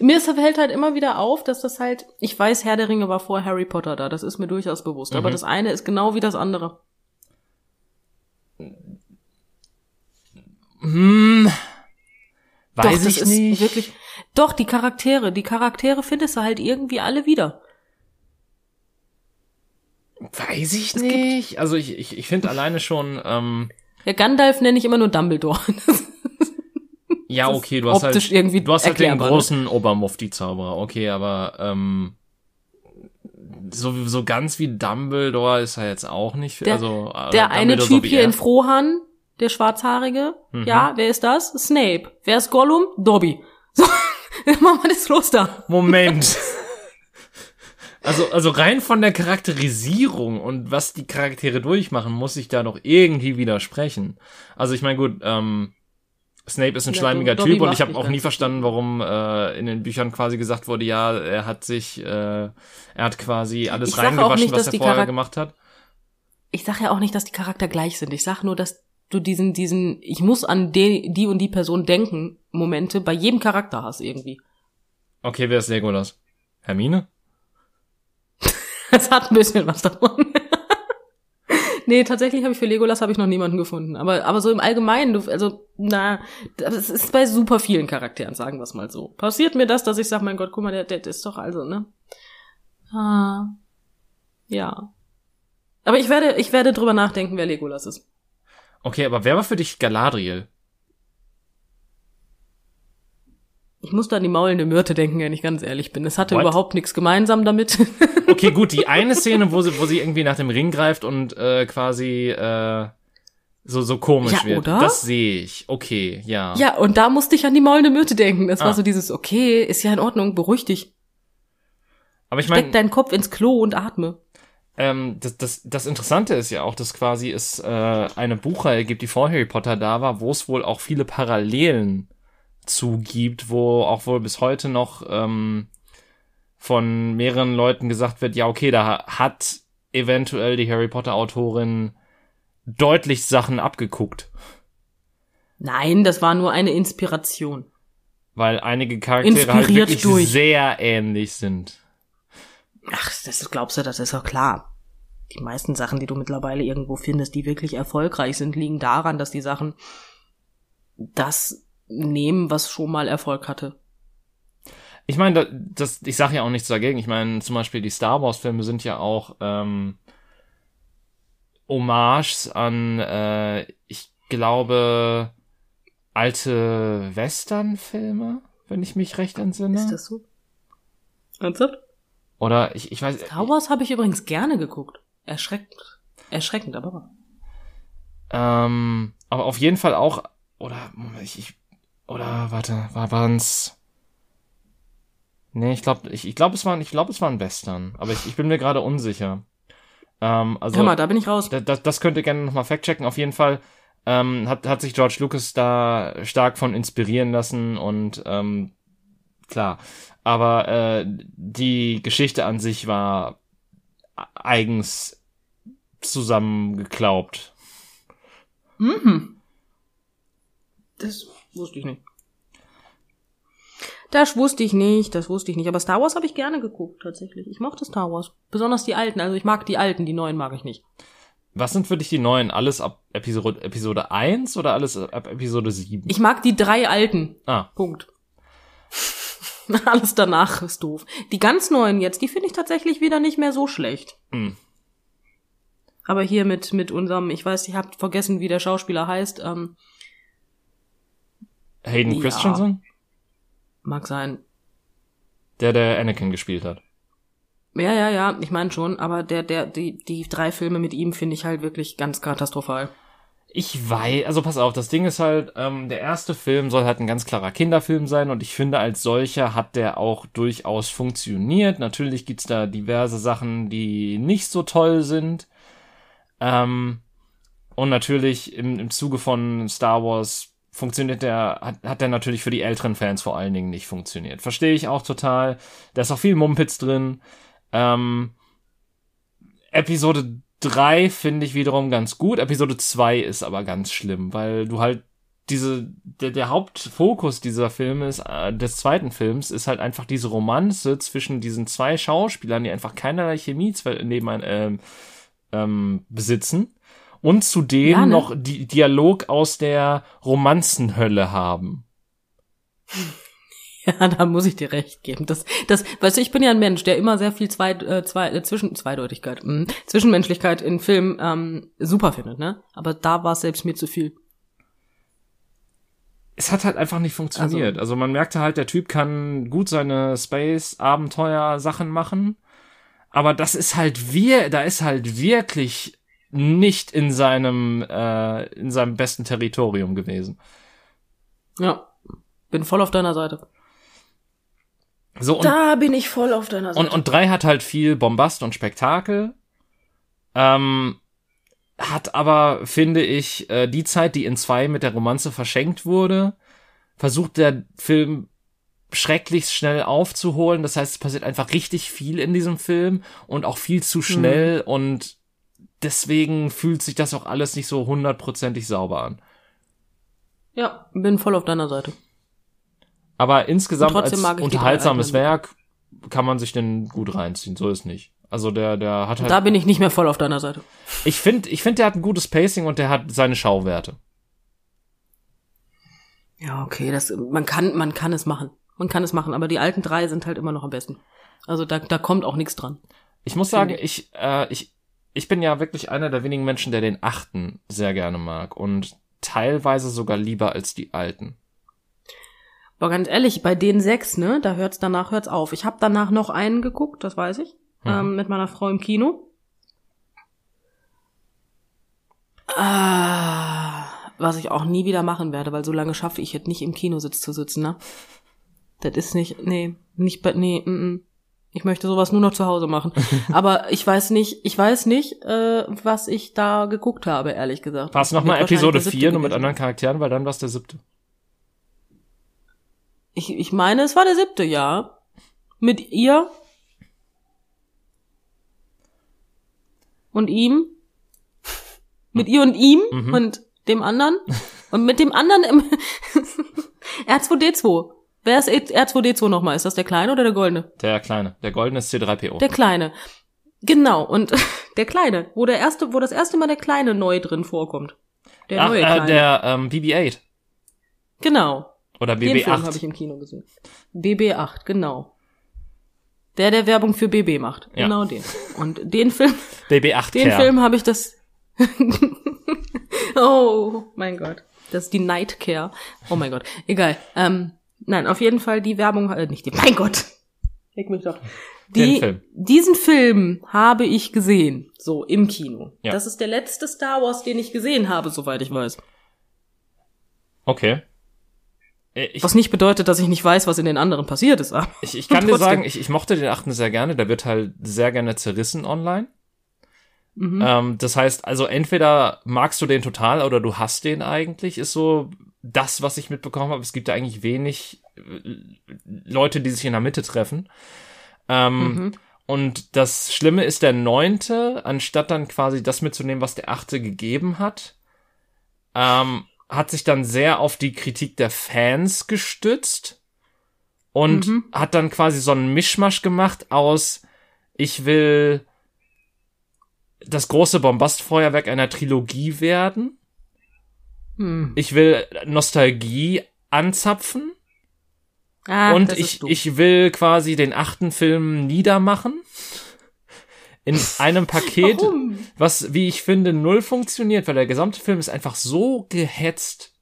Mir ist- fällt halt immer wieder auf, dass das halt, ich weiß, Herr der Ringe war vor Harry Potter da, das ist mir durchaus bewusst. Aber Mhm. das eine ist genau wie das andere. hm, weiß Doch, das ich ist nicht. wirklich. Doch, die Charaktere, die Charaktere findest du halt irgendwie alle wieder. Weiß ich Es nicht. Also ich, ich, ich finde alleine schon, ähm, Ja, Gandalf nenne ich immer nur Dumbledore. ja, okay, du hast halt, irgendwie du hast halt den ne? großen Obermufti-Zauberer, okay, aber ähm, so, so ganz wie Dumbledore ist er jetzt auch nicht. Der- also, äh, Der eine Typ hier er. in Frohahn, der Schwarzhaarige. Mhm. Ja, wer ist das? Snape. Wer ist Gollum? Dobby. So, machen wir das los da. Moment. Also, also rein von der Charakterisierung und was die Charaktere durchmachen, muss ich da noch irgendwie widersprechen. Also ich meine, gut, ähm, Snape ist ein Ja, schleimiger Dobby Typ und ich habe auch nie verstanden, warum äh, in den Büchern quasi gesagt wurde, ja, er hat sich, äh, er hat quasi alles Ich reingewaschen, nicht, was er vorher Charak- gemacht hat. Ich sage ja auch nicht, dass die Charakter gleich sind. Ich sag nur, dass du diesen, diesen, ich muss an die, die und die Person denken, Momente bei jedem Charakter hast irgendwie. Okay, wer ist Legolas? Hermine? Es hat ein bisschen was davon. Nee, tatsächlich habe ich für Legolas habe ich noch niemanden gefunden. Aber, aber so im Allgemeinen, du, also, na, das ist bei super vielen Charakteren, sagen wir es mal so. Passiert mir das, dass ich sage, mein Gott, guck mal, der, der ist doch also, ne? Ah, ja. Aber ich werde, ich werde drüber nachdenken, wer Legolas ist. Okay, aber wer war für dich Galadriel? Ich muss da an die maulende Myrte denken, wenn ich ganz ehrlich bin. Es hatte What? überhaupt nichts gemeinsam damit. Okay, gut, die eine Szene, wo sie, wo sie irgendwie nach dem Ring greift und äh, quasi äh, so, so komisch Ja, wird. oder? Das sehe ich. Okay, ja. ja, und da musste ich an die maulende Myrte denken. Das Ah. war so dieses, okay, ist ja in Ordnung, beruhig dich. Aber ich Steck meine, deinen Kopf ins Klo und atme. ähm, das, das, das Interessante ist ja auch, dass quasi es äh, eine Buchreihe gibt, die vor Harry Potter da war, wo es wohl auch viele Parallelen zugibt, wo auch wohl bis heute noch ähm, von mehreren Leuten gesagt wird, ja, okay, da hat eventuell die Harry Potter Autorin deutlich Sachen abgeguckt. Nein, das war nur eine Inspiration. weil einige Charaktere halt Inspiriert wirklich durch. sehr ähnlich sind. Ach, das glaubst du, das ist doch klar. Die meisten Sachen, die du mittlerweile irgendwo findest, die wirklich erfolgreich sind, liegen daran, dass die Sachen das nehmen, was schon mal Erfolg hatte. Ich meine, da- das, ich sage ja auch nichts dagegen. Ich meine, zum Beispiel die Star Wars Filme sind ja auch ähm, Hommages an, äh, ich glaube, alte Western-Filme, wenn ich mich recht entsinne. Ist das so? Ernsthaft? Oder ich, ich weiß. Star Wars habe ich übrigens gerne geguckt. Erschreckend. Erschreckend, aber. Ähm, aber auf jeden Fall auch, oder ich, ich oder warte, war waren's Nee, ich glaube, ich, ich glaube, es war, ich glaube, es war ein Western, aber ich, ich bin mir gerade unsicher. Ähm, also, Hör mal, da bin ich raus. Da, das, das könnt ihr gerne nochmal fact-checken. Auf jeden Fall ähm, hat, hat sich George Lucas da stark von inspirieren lassen und ähm, klar. Aber äh, die Geschichte an sich war eigens zusammengeklaubt. Mhm. Das wusste ich nicht. Das wusste ich nicht, das wusste ich nicht. Aber Star Wars habe ich gerne geguckt, tatsächlich. Ich mochte Star Wars. Besonders die alten. Also ich mag die alten, die neuen mag ich nicht. Was sind für dich die neuen? Alles ab Episode, Episode 1 oder alles ab Episode 7? Ich mag die drei alten. Ah. Punkt. alles danach ist doof. Die ganz neuen jetzt, die finde ich tatsächlich wieder nicht mehr so schlecht. Hm. Aber hier mit, mit unserem, ich weiß, ich habe vergessen, wie der Schauspieler heißt. Ähm, Hayden Ja. Christensen? mag sein. Der, der Anakin gespielt hat. Ja, ja, ja, ich meine schon, aber der, der, die, die drei Filme mit ihm finde ich halt wirklich ganz katastrophal. Ich weiß, also pass auf, das Ding ist halt, ähm, der erste Film soll halt ein ganz klarer Kinderfilm sein und ich finde, als solcher hat der auch durchaus funktioniert. Natürlich gibt's da diverse Sachen, die nicht so toll sind. Ähm, und natürlich im, im Zuge von Star Wars funktioniert der, hat, hat der natürlich für die älteren Fans vor allen Dingen nicht funktioniert. Verstehe ich auch total. Da ist auch viel Mumpitz drin. Ähm, Episode 3 finde ich wiederum ganz gut. Episode 2 ist aber ganz schlimm, weil du halt diese, der, der Hauptfokus dieser Filme ist, äh, des zweiten Films ist halt einfach diese Romanze zwischen diesen zwei Schauspielern, die einfach keinerlei Chemie zwe- neben ein, ähm, ähm, besitzen und zudem Ja, ne? noch die Dialog aus der Romanzenhölle haben. Ja, da muss ich dir recht geben. Das, das, weißt du, ich bin ja ein Mensch, der immer sehr viel zwei, äh, zwei, äh, zwischen, Zweideutigkeit, mh, Zwischenmenschlichkeit in Filmen ähm, super findet, ne? Aber da war es selbst mir zu viel. es hat halt einfach nicht funktioniert. Also, man merkte halt, der Typ kann gut seine Space-Abenteuer-Sachen machen. Aber das ist halt wir, da ist halt wirklich nicht in seinem, äh, in seinem besten Territorium gewesen. Ja, bin voll auf deiner Seite. So, und, da bin ich voll auf deiner Seite. und, und drei hat halt viel Bombast und Spektakel. Ähm, hat aber, finde ich, äh, die Zeit, die in zwei mit der Romanze verschenkt wurde, versucht der Film schrecklich schnell aufzuholen. Das heißt, es passiert einfach richtig viel in diesem Film und auch viel zu schnell und deswegen fühlt sich das auch alles nicht so hundertprozentig sauber an. ja, bin voll auf deiner Seite. Aber insgesamt als mag ich die unterhaltsames. Werk kann man sich den gut reinziehen. So ist nicht. Also der, der hat halt. Da bin ich nicht mehr voll auf deiner Seite. ich finde, ich finde, der hat ein gutes Pacing und der hat seine Schauwerte. Ja, okay, das, man kann, man kann es machen. Man kann es machen, aber die alten drei sind halt immer noch am besten. Also da, da kommt auch nichts dran. Ich muss sagen, ich, äh, ich, ich bin ja wirklich einer der wenigen Menschen, der den achten sehr gerne mag und teilweise sogar lieber als die alten. Aber ganz ehrlich, bei den sechs, ne, da hört's danach hört's auf. Ich habe danach noch einen geguckt, das weiß ich, Mhm. ähm, mit meiner Frau im Kino. Ah, was ich auch nie wieder machen werde, weil so lange schaffe ich jetzt nicht im Kinositz zu sitzen, ne? Das ist nicht, nee, nicht bei, nee, mm, mm. Ich möchte sowas nur noch zu Hause machen. Aber ich weiß nicht, ich weiß nicht, äh, was ich da geguckt habe, ehrlich gesagt. War es nochmal Episode der siebte 4, nur mit anderen Charakteren, weil dann war es der siebte. Ich, ich meine, es war der siebte, ja. Mit ihr. Und ihm. Mit ihr und ihm Mhm. und dem anderen. Und mit dem anderen im R2D2. Wer ist R2D2 nochmal? Ist das der kleine oder der goldene? Der kleine. Der goldene ist C3PO. Der kleine. Genau. Und der kleine, wo der erste, wo das erste Mal der kleine neu drin vorkommt. Der Ach, neue äh, kleine. der ähm, BB-8. genau. Oder Den Film habe BB-8. ich im Kino gesehen. BB8, genau. Der, der Werbung für BB macht. Ja. Genau den. Und den Film, BB-8 den. Film habe ich das. oh mein Gott. Das ist die Night Care. Oh mein Gott. Egal. Ähm, nein, auf jeden Fall die Werbung, äh, nicht die, mein Gott. Leg mich doch. Den Die, Film. Diesen Film habe ich gesehen. So, im Kino. Ja. Das ist der letzte Star Wars, den ich gesehen habe, soweit ich weiß. Okay. Äh, Ich, Was nicht bedeutet, dass ich nicht weiß, was in den anderen passiert ist. aber ich, ich kann dir sagen, ich, ich mochte den achten sehr gerne. Der wird halt sehr gerne zerrissen online. Mhm. Ähm, das heißt, also entweder magst du den total oder du hast den eigentlich, ist so das, was ich mitbekommen habe. Es gibt da eigentlich wenig äh, Leute, die sich in der Mitte treffen. Ähm, Mhm. Und das Schlimme ist der neunte, anstatt dann quasi das mitzunehmen, was der achte gegeben hat, ähm, hat sich dann sehr auf die Kritik der Fans gestützt und Mhm. hat dann quasi so einen Mischmasch gemacht aus, ich will das große Bombastfeuerwerk einer Trilogie werden, Hm. ich will Nostalgie anzapfen Ah, und ich, ich will quasi den achten Film niedermachen. In einem Paket, Warum? was, wie ich finde, null funktioniert, weil der gesamte Film ist einfach so gehetzt.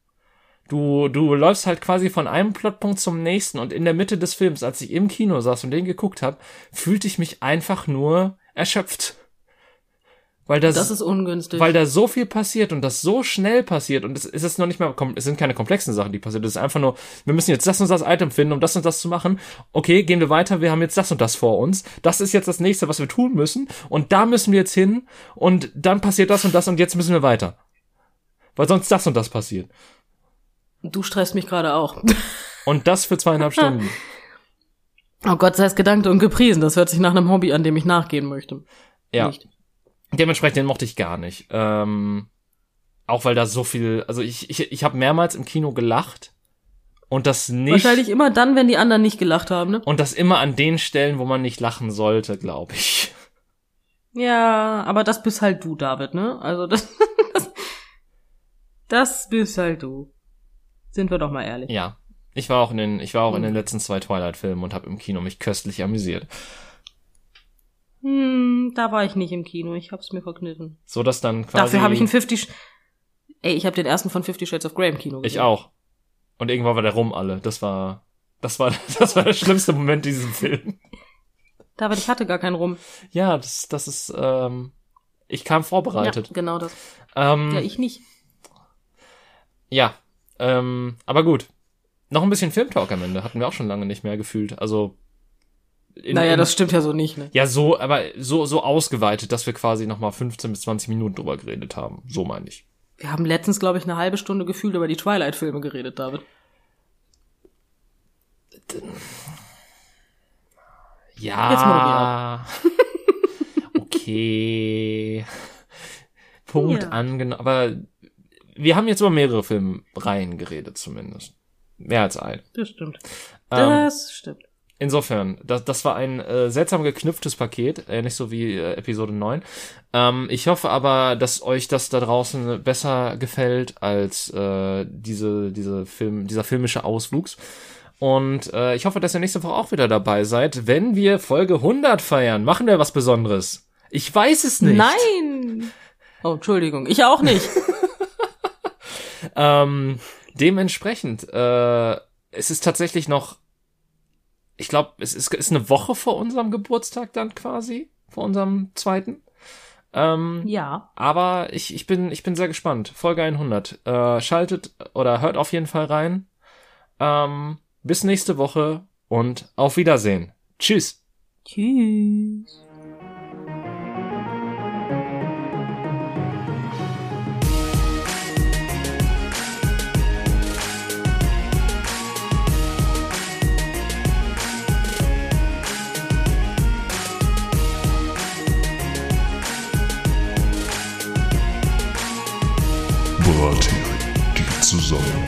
Du, du läufst halt quasi von einem Plotpunkt zum nächsten und in der Mitte des Films, als ich im Kino saß und den geguckt habe, fühlte ich mich einfach nur erschöpft. Weil das, Das ist ungünstig. weil da so viel passiert und das so schnell passiert und es ist noch nicht mal, es sind keine komplexen Sachen, die passieren. Es ist einfach nur, wir müssen jetzt das und das Item finden, um das und das zu machen. Okay, gehen wir weiter, wir haben jetzt das und das vor uns. Das ist jetzt das nächste, was wir tun müssen und da müssen wir jetzt hin und dann passiert das und das und jetzt müssen wir weiter. Weil sonst das und das passiert. du stresst mich gerade auch. Und das für zweieinhalb Stunden. Oh Gott sei es gedankt und gepriesen. Das hört sich nach einem Hobby an, dem ich nachgehen möchte. Ja. Nicht. Dementsprechend den mochte ich gar nicht. Ähm, auch weil da so viel, also ich, ich, ich habe mehrmals im Kino gelacht und das nicht. Wahrscheinlich immer dann, wenn die anderen nicht gelacht haben, ne? Und das immer an den Stellen, wo man nicht lachen sollte, glaube ich. Ja, aber das bist halt du, David, ne? Also das, das, das bist halt du. Sind wir doch mal ehrlich. Ja. Ich war auch in den, ich war auch in den letzten zwei Twilight-Filmen und habe im Kino mich köstlich amüsiert. Hm, da war ich nicht im Kino. Ich hab's mir verkniffen. So dass dann quasi. Dafür habe ich einen 50. Sch- Ey, ich habe den ersten von Fifty Shades of Grey im Kino gesehen. Ich auch. Und irgendwann war der rum alle. Das war, das war, das war der schlimmste Moment in diesem Film. David, ich hatte gar keinen rum. Ja, das, das ist, ähm, ich kam vorbereitet. Ja, genau das. ähm, Ja, ich nicht. Ja, ähm, aber gut. Noch ein bisschen Filmtalk am Ende. Hatten wir auch schon lange nicht mehr gefühlt. Also. In- naja, das stimmt ja so nicht, ne? Ja, so, aber so, so ausgeweitet, dass wir quasi nochmal 15 bis 20 Minuten drüber geredet haben. So meine ich. Wir haben letztens, glaube ich, eine halbe Stunde gefühlt über die Twilight-Filme geredet, David. Ja. okay. Punkt Ja. angenommen. Aber wir haben jetzt über mehrere Filmreihen geredet, zumindest. Mehr als ein. Das stimmt. Ähm, Das stimmt. Insofern, das, das war ein äh, seltsam geknüpftes Paket, äh, nicht so wie äh, Episode 9. Ähm, ich hoffe aber, dass euch das da draußen besser gefällt als äh, diese, diese Film, dieser filmische Auswuchs. Und äh, ich hoffe, dass ihr nächste Woche auch wieder dabei seid, wenn wir Folge 100 feiern. Machen wir was Besonderes? Ich weiß es nicht. Nein! Oh, Entschuldigung. Ich auch nicht. Ähm, dementsprechend, äh, es ist tatsächlich noch, ich glaube, es ist, ist eine Woche vor unserem Geburtstag dann quasi, vor unserem zweiten. Ähm, ja. aber ich, ich bin, ich bin sehr gespannt. Folge 100. Äh, schaltet oder hört auf jeden Fall rein. Ähm, bis nächste Woche und auf Wiedersehen. Tschüss. Tschüss. Bratin, die Zusammenkunft.